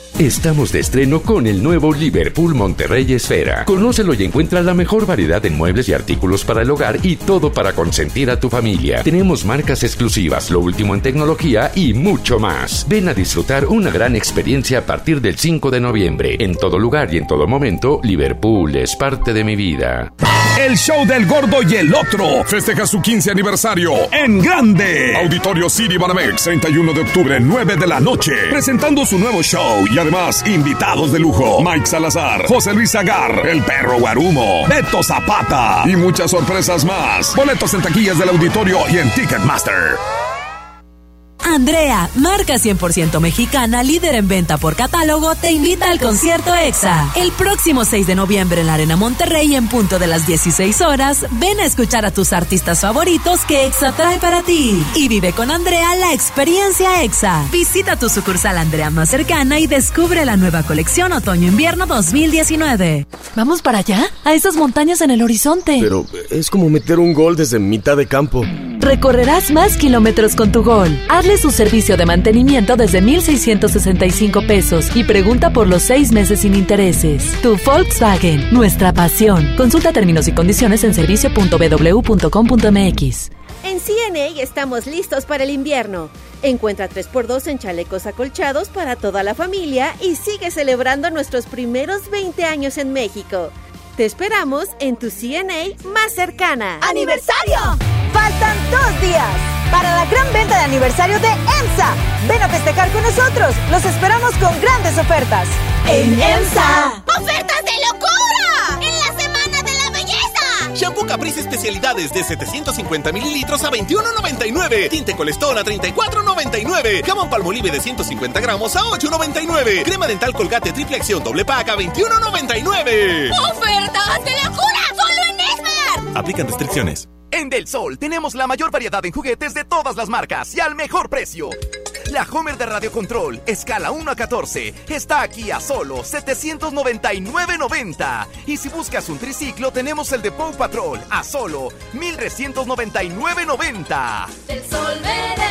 Speaker 37: Estamos de estreno con el nuevo Liverpool Monterrey Esfera. Conócelo y encuentra la mejor variedad en muebles y artículos para el hogar y todo para consentir a tu familia. Tenemos marcas exclusivas, lo último en tecnología y mucho más. Ven a disfrutar una gran experiencia a partir del 5 de noviembre. En todo lugar y en todo momento, Liverpool es parte de mi vida.
Speaker 105: El show del gordo y el otro festeja su 15 aniversario en grande. Auditorio City Banamex, 31 de octubre, 9 de la noche. Presentando su nuevo show y además invitados de lujo. Mike Salazar, José Luis Agar, El Perro Guarumo, Beto Zapata y muchas sorpresas más. Boletos en taquillas del auditorio y en Ticketmaster.
Speaker 10: Andrea, marca 100% mexicana, líder en venta por catálogo, te invita al concierto EXA. El próximo 6 de noviembre en la Arena Monterrey, en punto de las 16 horas, ven a escuchar a tus artistas favoritos que EXA trae para ti. Y vive con Andrea la experiencia EXA. Visita tu sucursal Andrea más cercana y descubre la nueva colección Otoño-Invierno 2019.
Speaker 106: ¿Vamos para allá? A esas montañas en el horizonte.
Speaker 107: Pero es como meter un gol desde mitad de campo.
Speaker 106: Recorrerás más kilómetros con tu gol. Su servicio de mantenimiento desde 1,665 pesos y pregunta por los seis meses sin intereses. Tu Volkswagen, nuestra pasión. Consulta términos y condiciones en servicio.bw.com.mx.
Speaker 35: En CNA estamos listos para el invierno. Encuentra 3x2 en chalecos acolchados para toda la familia y sigue celebrando nuestros primeros 20 años en México.
Speaker 108: Te esperamos en tu CNA más cercana.
Speaker 109: ¡Aniversario! Faltan dos días para la gran venta de aniversario de EMSA. Ven a festejar con nosotros. Los esperamos con grandes ofertas.
Speaker 110: En EMSA.
Speaker 111: ¡Ofertas de locura!
Speaker 112: Shampoo Caprice especialidades de 750 mililitros a 21.99. Tinte Colestón a 34.99. Jamón Palmolive de 150 gramos a 8.99. Crema dental Colgate triple acción doble pack a 21.99.
Speaker 111: ¡Ofertas de locura! ¡Solo en Esmar!
Speaker 112: Aplican restricciones.
Speaker 26: En Del Sol tenemos la mayor variedad en juguetes de todas las marcas y al mejor precio. La Homer de Radio Control, escala 1 a 14, está aquí a solo 799.90. Y si buscas un triciclo, tenemos el de Paw Patrol a solo 1399.90.
Speaker 113: El Sol merece.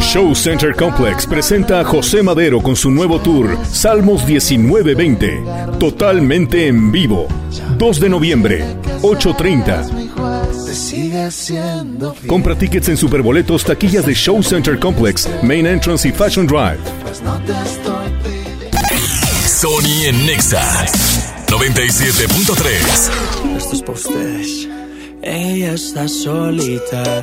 Speaker 105: Show Center Complex presenta a José Madero con su nuevo tour Salmos 1920, totalmente en vivo. 2 de noviembre, 8.30. Compra tickets en Superboletos, taquillas de Show Center Complex, Main Entrance y Fashion Drive.
Speaker 1: Sony en Nexa 97.3.
Speaker 44: Esto es para ustedes. Ella está solita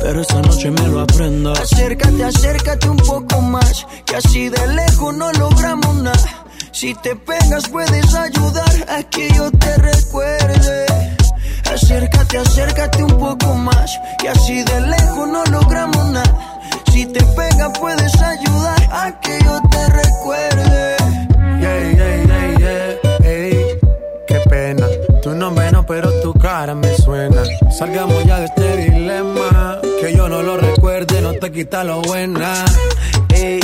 Speaker 44: Pero esta noche me lo aprendo. Acércate, acércate un poco más. Que así de lejos no logramos nada. Si te pegas puedes ayudar a que yo te recuerde. Acércate, acércate un poco más. Y así de lejos no logramos nada. Si te pegas puedes ayudar a que yo te recuerde. Yeah, yeah, yeah, yeah. Ey, qué pena. Tu nombre no, pero tu cara me suena. Salgamos ya de este dilema. Que yo no lo recuerde, no te quita lo buena. Ey,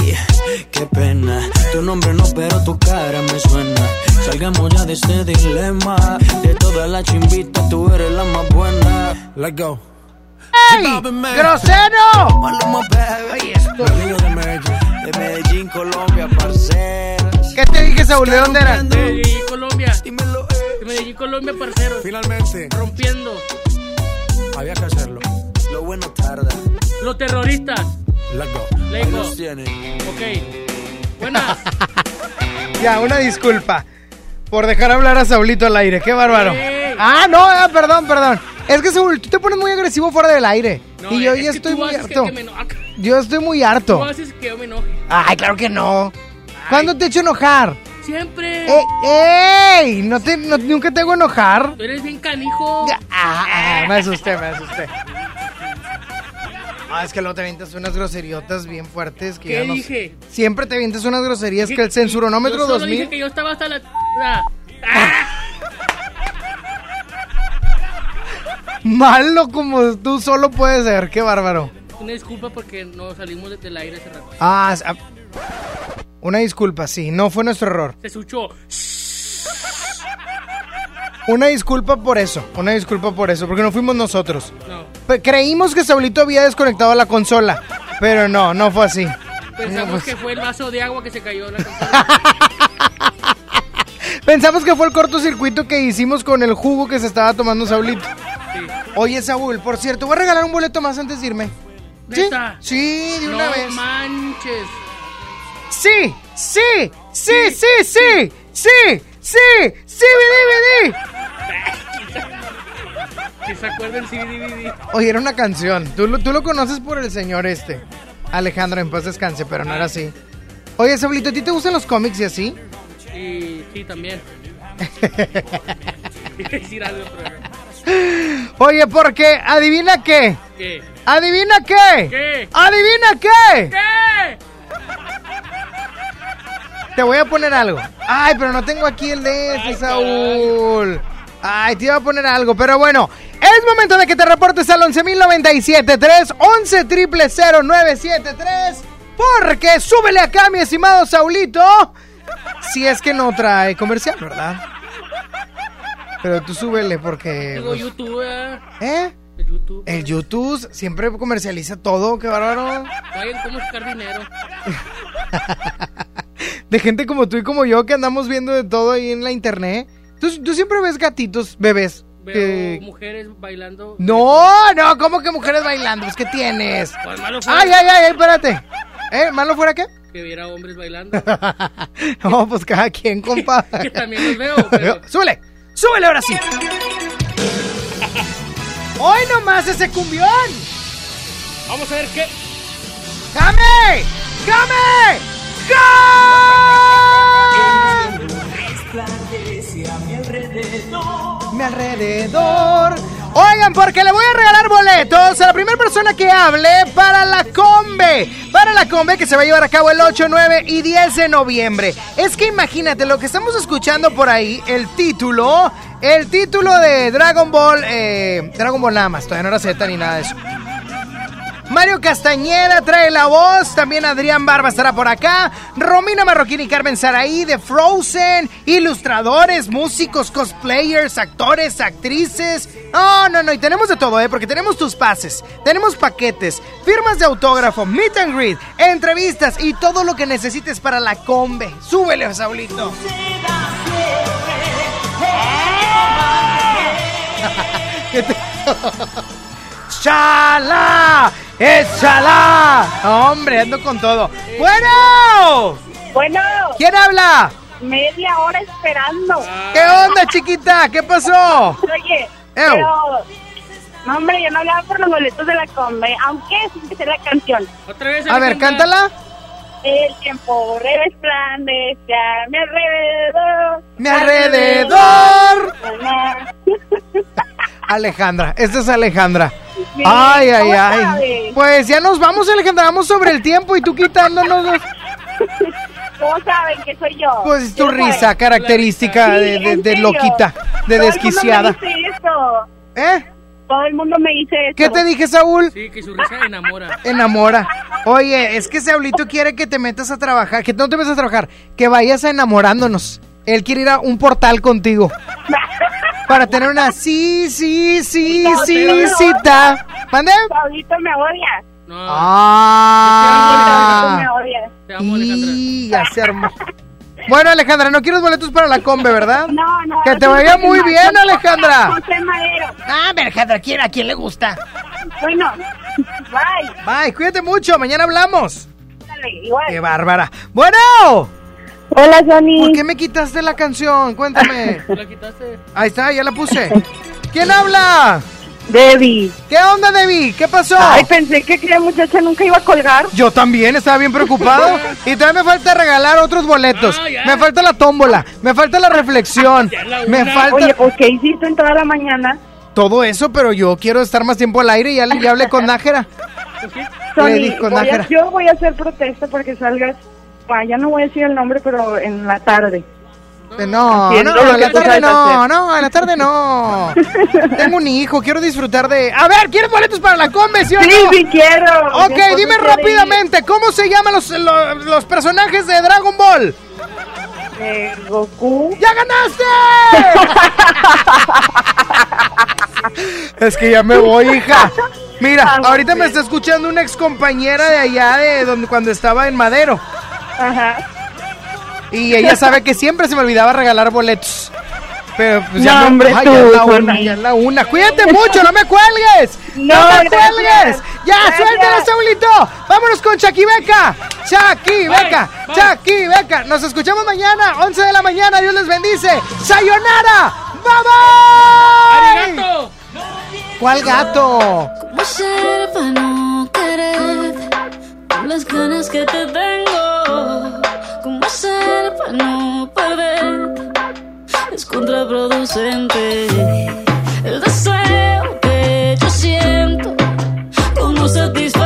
Speaker 44: qué pena. Tu nombre no, pero tu cara me suena. Salgamos ya de este dilema. De todas las chimbitas, tú eres la más buena. Let's go.
Speaker 4: ¡Ey! ¡Grosero!
Speaker 44: Maluma, baby.
Speaker 4: esto.
Speaker 44: de Medellín, de Medellín, Colombia, parceros.
Speaker 4: ¿Qué te dije, Saúl? ¿De dónde eras?
Speaker 114: De Medellín, Colombia.
Speaker 44: Dímelo, eh.
Speaker 114: De Medellín, Colombia, parceros.
Speaker 44: Finalmente.
Speaker 114: Rompiendo.
Speaker 44: Había que hacerlo. Lo bueno
Speaker 100: Los terroristas.
Speaker 44: Lego.
Speaker 100: Lego.
Speaker 44: Los tiene.
Speaker 100: Ok. Buenas.
Speaker 4: Ya, una disculpa por dejar hablar a Saulito al aire. Qué bárbaro. Ah, no, ah, perdón, perdón. Es que Saúl, tú te pones muy agresivo fuera del aire.
Speaker 100: No,
Speaker 4: y yo
Speaker 100: es
Speaker 4: ya
Speaker 100: que
Speaker 4: estoy
Speaker 100: tú
Speaker 4: muy
Speaker 100: haces
Speaker 4: harto.
Speaker 100: que me enoja.
Speaker 4: Yo estoy muy
Speaker 100: Tú
Speaker 4: harto.
Speaker 100: haces que yo me enoje.
Speaker 4: Ay, claro que no. ¿Cuándo te he hecho enojar?
Speaker 100: Siempre.
Speaker 4: Eh, ¡Ey! No te, no- nunca te hago enojar.
Speaker 100: Tú eres bien canijo.
Speaker 4: Ah, ah, me asusté, me asusté. Ah, es que luego te avientas unas groseriotas bien fuertes que
Speaker 100: ¿Qué
Speaker 4: ya no sé.
Speaker 100: dije?
Speaker 4: Siempre te avientas unas groserías que el censuronómetro
Speaker 100: Yo solo
Speaker 4: 2000.
Speaker 100: dije que yo estaba hasta la... Ah,
Speaker 4: Malo como tú solo puedes ser, qué bárbaro.
Speaker 100: Una disculpa porque no salimos de- del aire hace rato.
Speaker 4: Ah, ah, una disculpa, sí, no fue nuestro error.
Speaker 100: Se escuchó.
Speaker 4: Una disculpa por eso, una disculpa por eso, porque no fuimos nosotros.
Speaker 100: No.
Speaker 4: Creímos que Saulito había desconectado la consola, pero no, no fue así.
Speaker 100: Pensamos
Speaker 4: No, pues-
Speaker 100: que fue el vaso de agua que se cayó en la consola.
Speaker 4: Pensamos que fue el cortocircuito que hicimos con el jugo que se estaba tomando Saulito. Oye, Saúl, por cierto, voy a regalar un boleto más antes de irme. ¿Sí?
Speaker 100: ¿Neta?
Speaker 4: Sí, de una
Speaker 100: no
Speaker 4: vez.
Speaker 100: manches.
Speaker 4: Sí, sí, sí, sí, sí, sí, sí, sí, DVD.
Speaker 100: Que se sí, DVD.
Speaker 4: Oye, era una canción. Tú, lo- tú lo conoces por el señor este. Alejandro, en paz descanse, pero no era así. Oye, Saulito, ¿a ti te gustan los cómics y así?
Speaker 100: Y sí, también.
Speaker 4: Oye, porque adivina qué.
Speaker 100: ¿Qué?
Speaker 4: ¿Adivina qué?
Speaker 100: ¿Qué?
Speaker 4: ¿Adivina qué?
Speaker 100: ¿Qué?
Speaker 4: Te voy a poner algo. Ay, pero no tengo aquí el de ese, Saúl. Ay, te iba a poner algo, pero bueno. Es momento de que te reportes al 11.097.3, 11 triple 0973. Porque súbele acá, mi estimado Saulito. Si es que no trae comercial, ¿verdad? Pero tú súbele porque...
Speaker 100: Digo,
Speaker 4: pues,
Speaker 100: YouTube, ¿eh?
Speaker 4: ¿Eh?
Speaker 100: El YouTube.
Speaker 4: El YouTube siempre comercializa todo, qué bárbaro.
Speaker 100: Vayan cómo sacar dinero.
Speaker 4: De gente como tú y como yo que andamos viendo de todo ahí en la internet. Tú, tú siempre ves gatitos, bebés.
Speaker 100: Veo
Speaker 4: que-
Speaker 100: mujeres bailando.
Speaker 4: No, no, ¿cómo que mujeres bailando? Pues, ¿qué tienes?
Speaker 100: Pues malo fuera
Speaker 4: Ay, ay, ay, espérate. ¿Eh? ¿Malo fuera qué?
Speaker 100: que viera hombres bailando.
Speaker 4: No, pues cada quien, compa.
Speaker 100: que también los veo, pero...
Speaker 4: Súbele, súbele ahora sí. Hoy nomás ese cumbión.
Speaker 100: Vamos a ver qué...
Speaker 4: ¡Game! Mi alrededor. Oigan, porque le voy a regalar boletos a la primera persona que hable para la Combe. Para la Combe que se va a llevar a cabo el 8, 9 y 10 de noviembre. Es que imagínate lo que estamos escuchando por ahí, el título. El título de Dragon Ball. eh, Dragon Ball nada más, todavía no era Z ni nada de eso. Mario Castañeda trae la voz, también Adrián Barba estará por acá, Romina Marroquín y Carmen Saraí de Frozen, ilustradores, músicos, cosplayers, actores, actrices. No, no, no, y tenemos de todo, ¿eh? Porque tenemos tus pases, tenemos paquetes, firmas de autógrafo, meet and greet, entrevistas y todo lo que necesites para la combe. Súbele, Saulito. ¿Qué te- ¡Chala! ¡Échala! Hombre, ando con todo. ¡Bueno!
Speaker 115: Bueno.
Speaker 4: ¿Quién habla?
Speaker 115: Media hora esperando.
Speaker 4: ¿Qué onda, chiquita? ¿Qué pasó?
Speaker 115: Oye,
Speaker 4: Ew.
Speaker 115: pero... No, hombre, yo no hablaba por los boletos de la combe, aunque sí que sé la canción.
Speaker 100: Otra vez.
Speaker 4: A ver, cántala.
Speaker 115: El tiempo resplandece a mi alrededor.
Speaker 4: Mi alrededor. Alejandra, esta es Alejandra.
Speaker 115: Sí,
Speaker 4: ay, ay,
Speaker 115: ¿cómo
Speaker 4: ay.
Speaker 115: sabes?
Speaker 4: Pues ya nos vamos, Alejandra, vamos sobre el tiempo y tú quitándonos. los-
Speaker 115: ¿Cómo saben que soy yo?
Speaker 4: Pues tu
Speaker 115: Yo soy-
Speaker 4: risa característica
Speaker 115: Sí,
Speaker 4: de, de- de loquita, de
Speaker 115: Todo
Speaker 4: desquiciada.
Speaker 115: El mundo me dice eso.
Speaker 4: ¿Eh?
Speaker 115: Todo el mundo me dice eso.
Speaker 4: ¿Qué te dije, Saúl?
Speaker 100: Sí, que su risa enamora.
Speaker 4: Enamora. Oye, es que Saulito quiere que te metas a trabajar, que no te metas a trabajar, que vayas a enamorándonos. Él quiere ir a un portal contigo. Para tener una sí, sí, sí, sí, cita. ¿Mande?
Speaker 115: Pablito me odia.
Speaker 4: Ah.
Speaker 115: me odia.
Speaker 4: Y ya se armó. Bueno, Alejandra, no quieres boletos para la combe, ¿verdad?
Speaker 115: No, no.
Speaker 4: Que te vaya muy bien, Alejandra.
Speaker 115: José Madero.
Speaker 4: Ah, Alejandra, ¿quién, ¿a quién le gusta?
Speaker 55: Bueno, bye.
Speaker 4: Bye, cuídate mucho, mañana hablamos.
Speaker 55: Dale, igual.
Speaker 4: Qué bárbara. Bueno.
Speaker 55: Hola, Johnny.
Speaker 4: ¿Por qué me quitaste la canción? Cuéntame.
Speaker 100: ¿La quitaste?
Speaker 4: Ahí está, ya la puse. ¿Quién habla?
Speaker 55: Debbie.
Speaker 4: ¿Qué onda, Debbie? ¿Qué pasó?
Speaker 55: Ay, pensé que aquella muchacha nunca iba a colgar.
Speaker 4: Yo también estaba bien preocupado. Y todavía me falta regalar otros boletos.
Speaker 100: Ah,
Speaker 4: me falta la tómbola. Me falta la reflexión. Me falta
Speaker 55: Oye, pues, ¿qué hiciste en toda la mañana?
Speaker 4: todo eso, pero yo quiero estar más tiempo al aire y ya, le- ya hablé con Nájera.
Speaker 55: Tony,
Speaker 4: Le di con
Speaker 55: voy a-
Speaker 4: Nájera.
Speaker 55: yo voy a hacer protesta porque salgas, ah, ya no voy a decir el nombre, pero en la tarde.
Speaker 4: Eh, No,
Speaker 55: Haciendo
Speaker 4: no,
Speaker 55: lo
Speaker 4: en la tarde no, no, en la tarde no. Tengo un hijo, quiero disfrutar de... A ver, ¿quieres boletos para la combe, sí
Speaker 55: Sí,
Speaker 4: no?
Speaker 55: sí quiero.
Speaker 4: Ok, dime rápidamente, ¿cómo se llaman los, los, los personajes de Dragon Ball?
Speaker 55: Eh, Goku.
Speaker 4: ¡Ya ganaste! es que ya me voy, hija. Mira,
Speaker 55: Ah,
Speaker 4: ahorita me está escuchando una ex compañera de allá de donde cuando estaba en Madero.
Speaker 55: Ajá.
Speaker 4: Y ella sabe que siempre se me olvidaba regalar boletos. Pero pues ya
Speaker 55: No,
Speaker 4: me-
Speaker 55: hombre,
Speaker 4: ay,
Speaker 55: tú,
Speaker 4: ya es la una, ya es la una. Cuídate mucho, no me cuelgues. No,
Speaker 55: No,
Speaker 4: me
Speaker 55: gracias.
Speaker 4: cuelgues. Ya,
Speaker 55: Gracias.
Speaker 4: suéltale, Saulito. Vámonos con Chucky Beca. Chucky Beca. Chucky Beca. Nos escuchamos mañana, 11 de la mañana. Dios les bendice. Sayonara. Bye bye.
Speaker 100: ¡Arigato!
Speaker 4: ¿Cuál gato?
Speaker 28: Las ganas que te tengo? ¿Cómo hacer para no perder? Es contraproducente el deseo que yo siento. ¿Cómo satisfacerlo?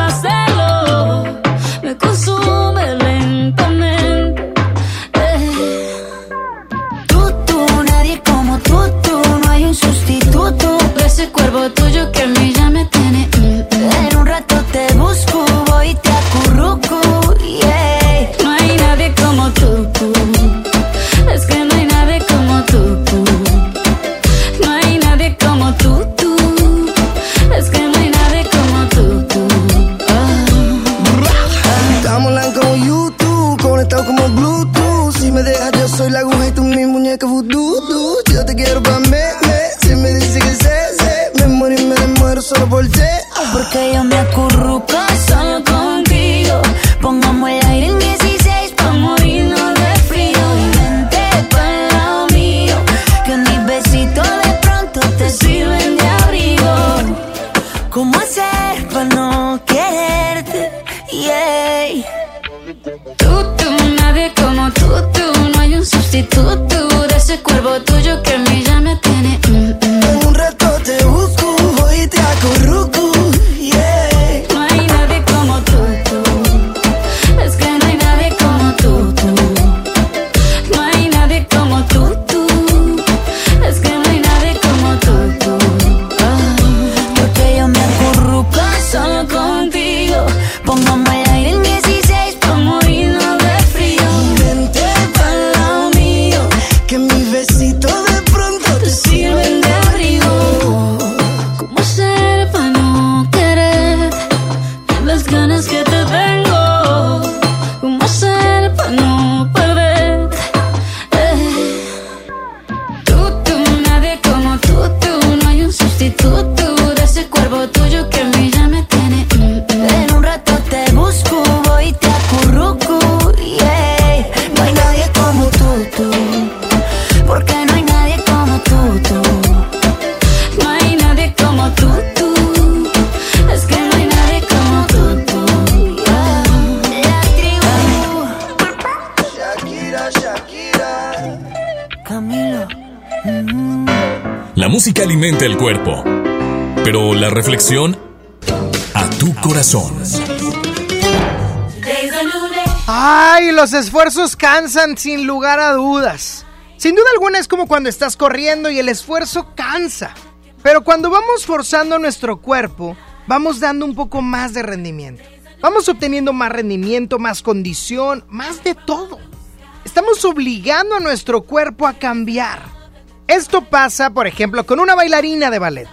Speaker 28: Porque yo me acurruco
Speaker 4: los esfuerzos cansan sin lugar a dudas. Sin duda alguna es como cuando estás corriendo y el esfuerzo cansa. Pero cuando vamos forzando nuestro cuerpo, vamos dando un poco más de rendimiento. Vamos obteniendo más rendimiento, más condición, más de todo. Estamos obligando a nuestro cuerpo a cambiar. Esto pasa, por ejemplo, con una bailarina de ballet,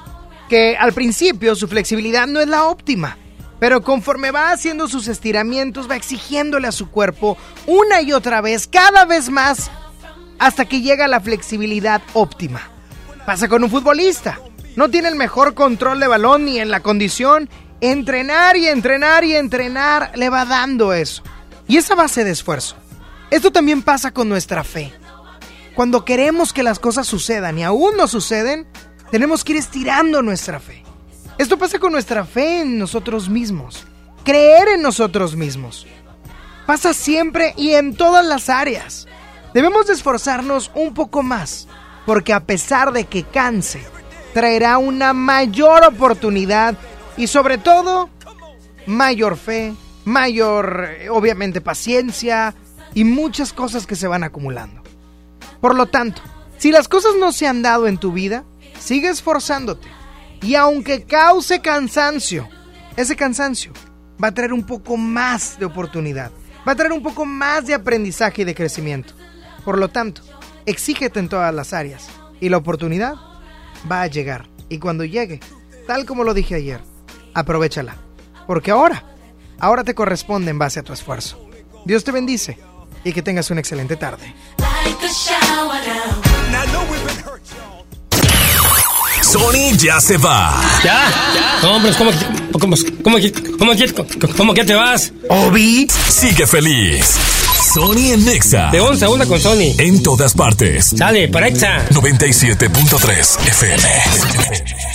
Speaker 4: que al principio su flexibilidad no es la óptima, pero conforme va haciendo sus estiramientos va exigiéndole a su cuerpo una y otra vez, cada vez más, hasta que llega a la flexibilidad óptima. Pasa con un futbolista. no tiene el mejor control de balón ni en la condición. Entrenar y entrenar y entrenar le va dando eso. Y esa base de esfuerzo. Esto también pasa con nuestra fe. Cuando queremos que las cosas sucedan y aún no suceden, tenemos que ir estirando nuestra fe. Esto pasa con nuestra fe en nosotros mismos, creer en nosotros mismos. Pasa siempre y en todas las áreas. Debemos de esforzarnos un poco más, porque a pesar de que canse, traerá una mayor oportunidad y sobre todo mayor fe, mayor, eh, obviamente, paciencia y muchas cosas que se van acumulando. Por lo tanto, si las cosas no se han dado en tu vida, sigue esforzándote. Y aunque cause cansancio, ese cansancio va a traer un poco más de oportunidad, va a traer un poco más de aprendizaje y de crecimiento. Por lo tanto, exígete en todas las áreas y la oportunidad va a llegar. Y cuando llegue, tal como lo dije ayer, aprovechala. Porque ahora, ahora te corresponde en base a tu esfuerzo. Dios te bendice y que tengas una excelente tarde.
Speaker 1: Sony ya se va.
Speaker 3: ¿Ya? ¿cómo, cómo, cómo, cómo, cómo, cómo que te vas?
Speaker 1: Obi sigue feliz. Sony en Nexa.
Speaker 3: De 11 a 1 con Sony.
Speaker 1: En todas partes.
Speaker 3: Sale, para Exa.
Speaker 1: 97.3 FM.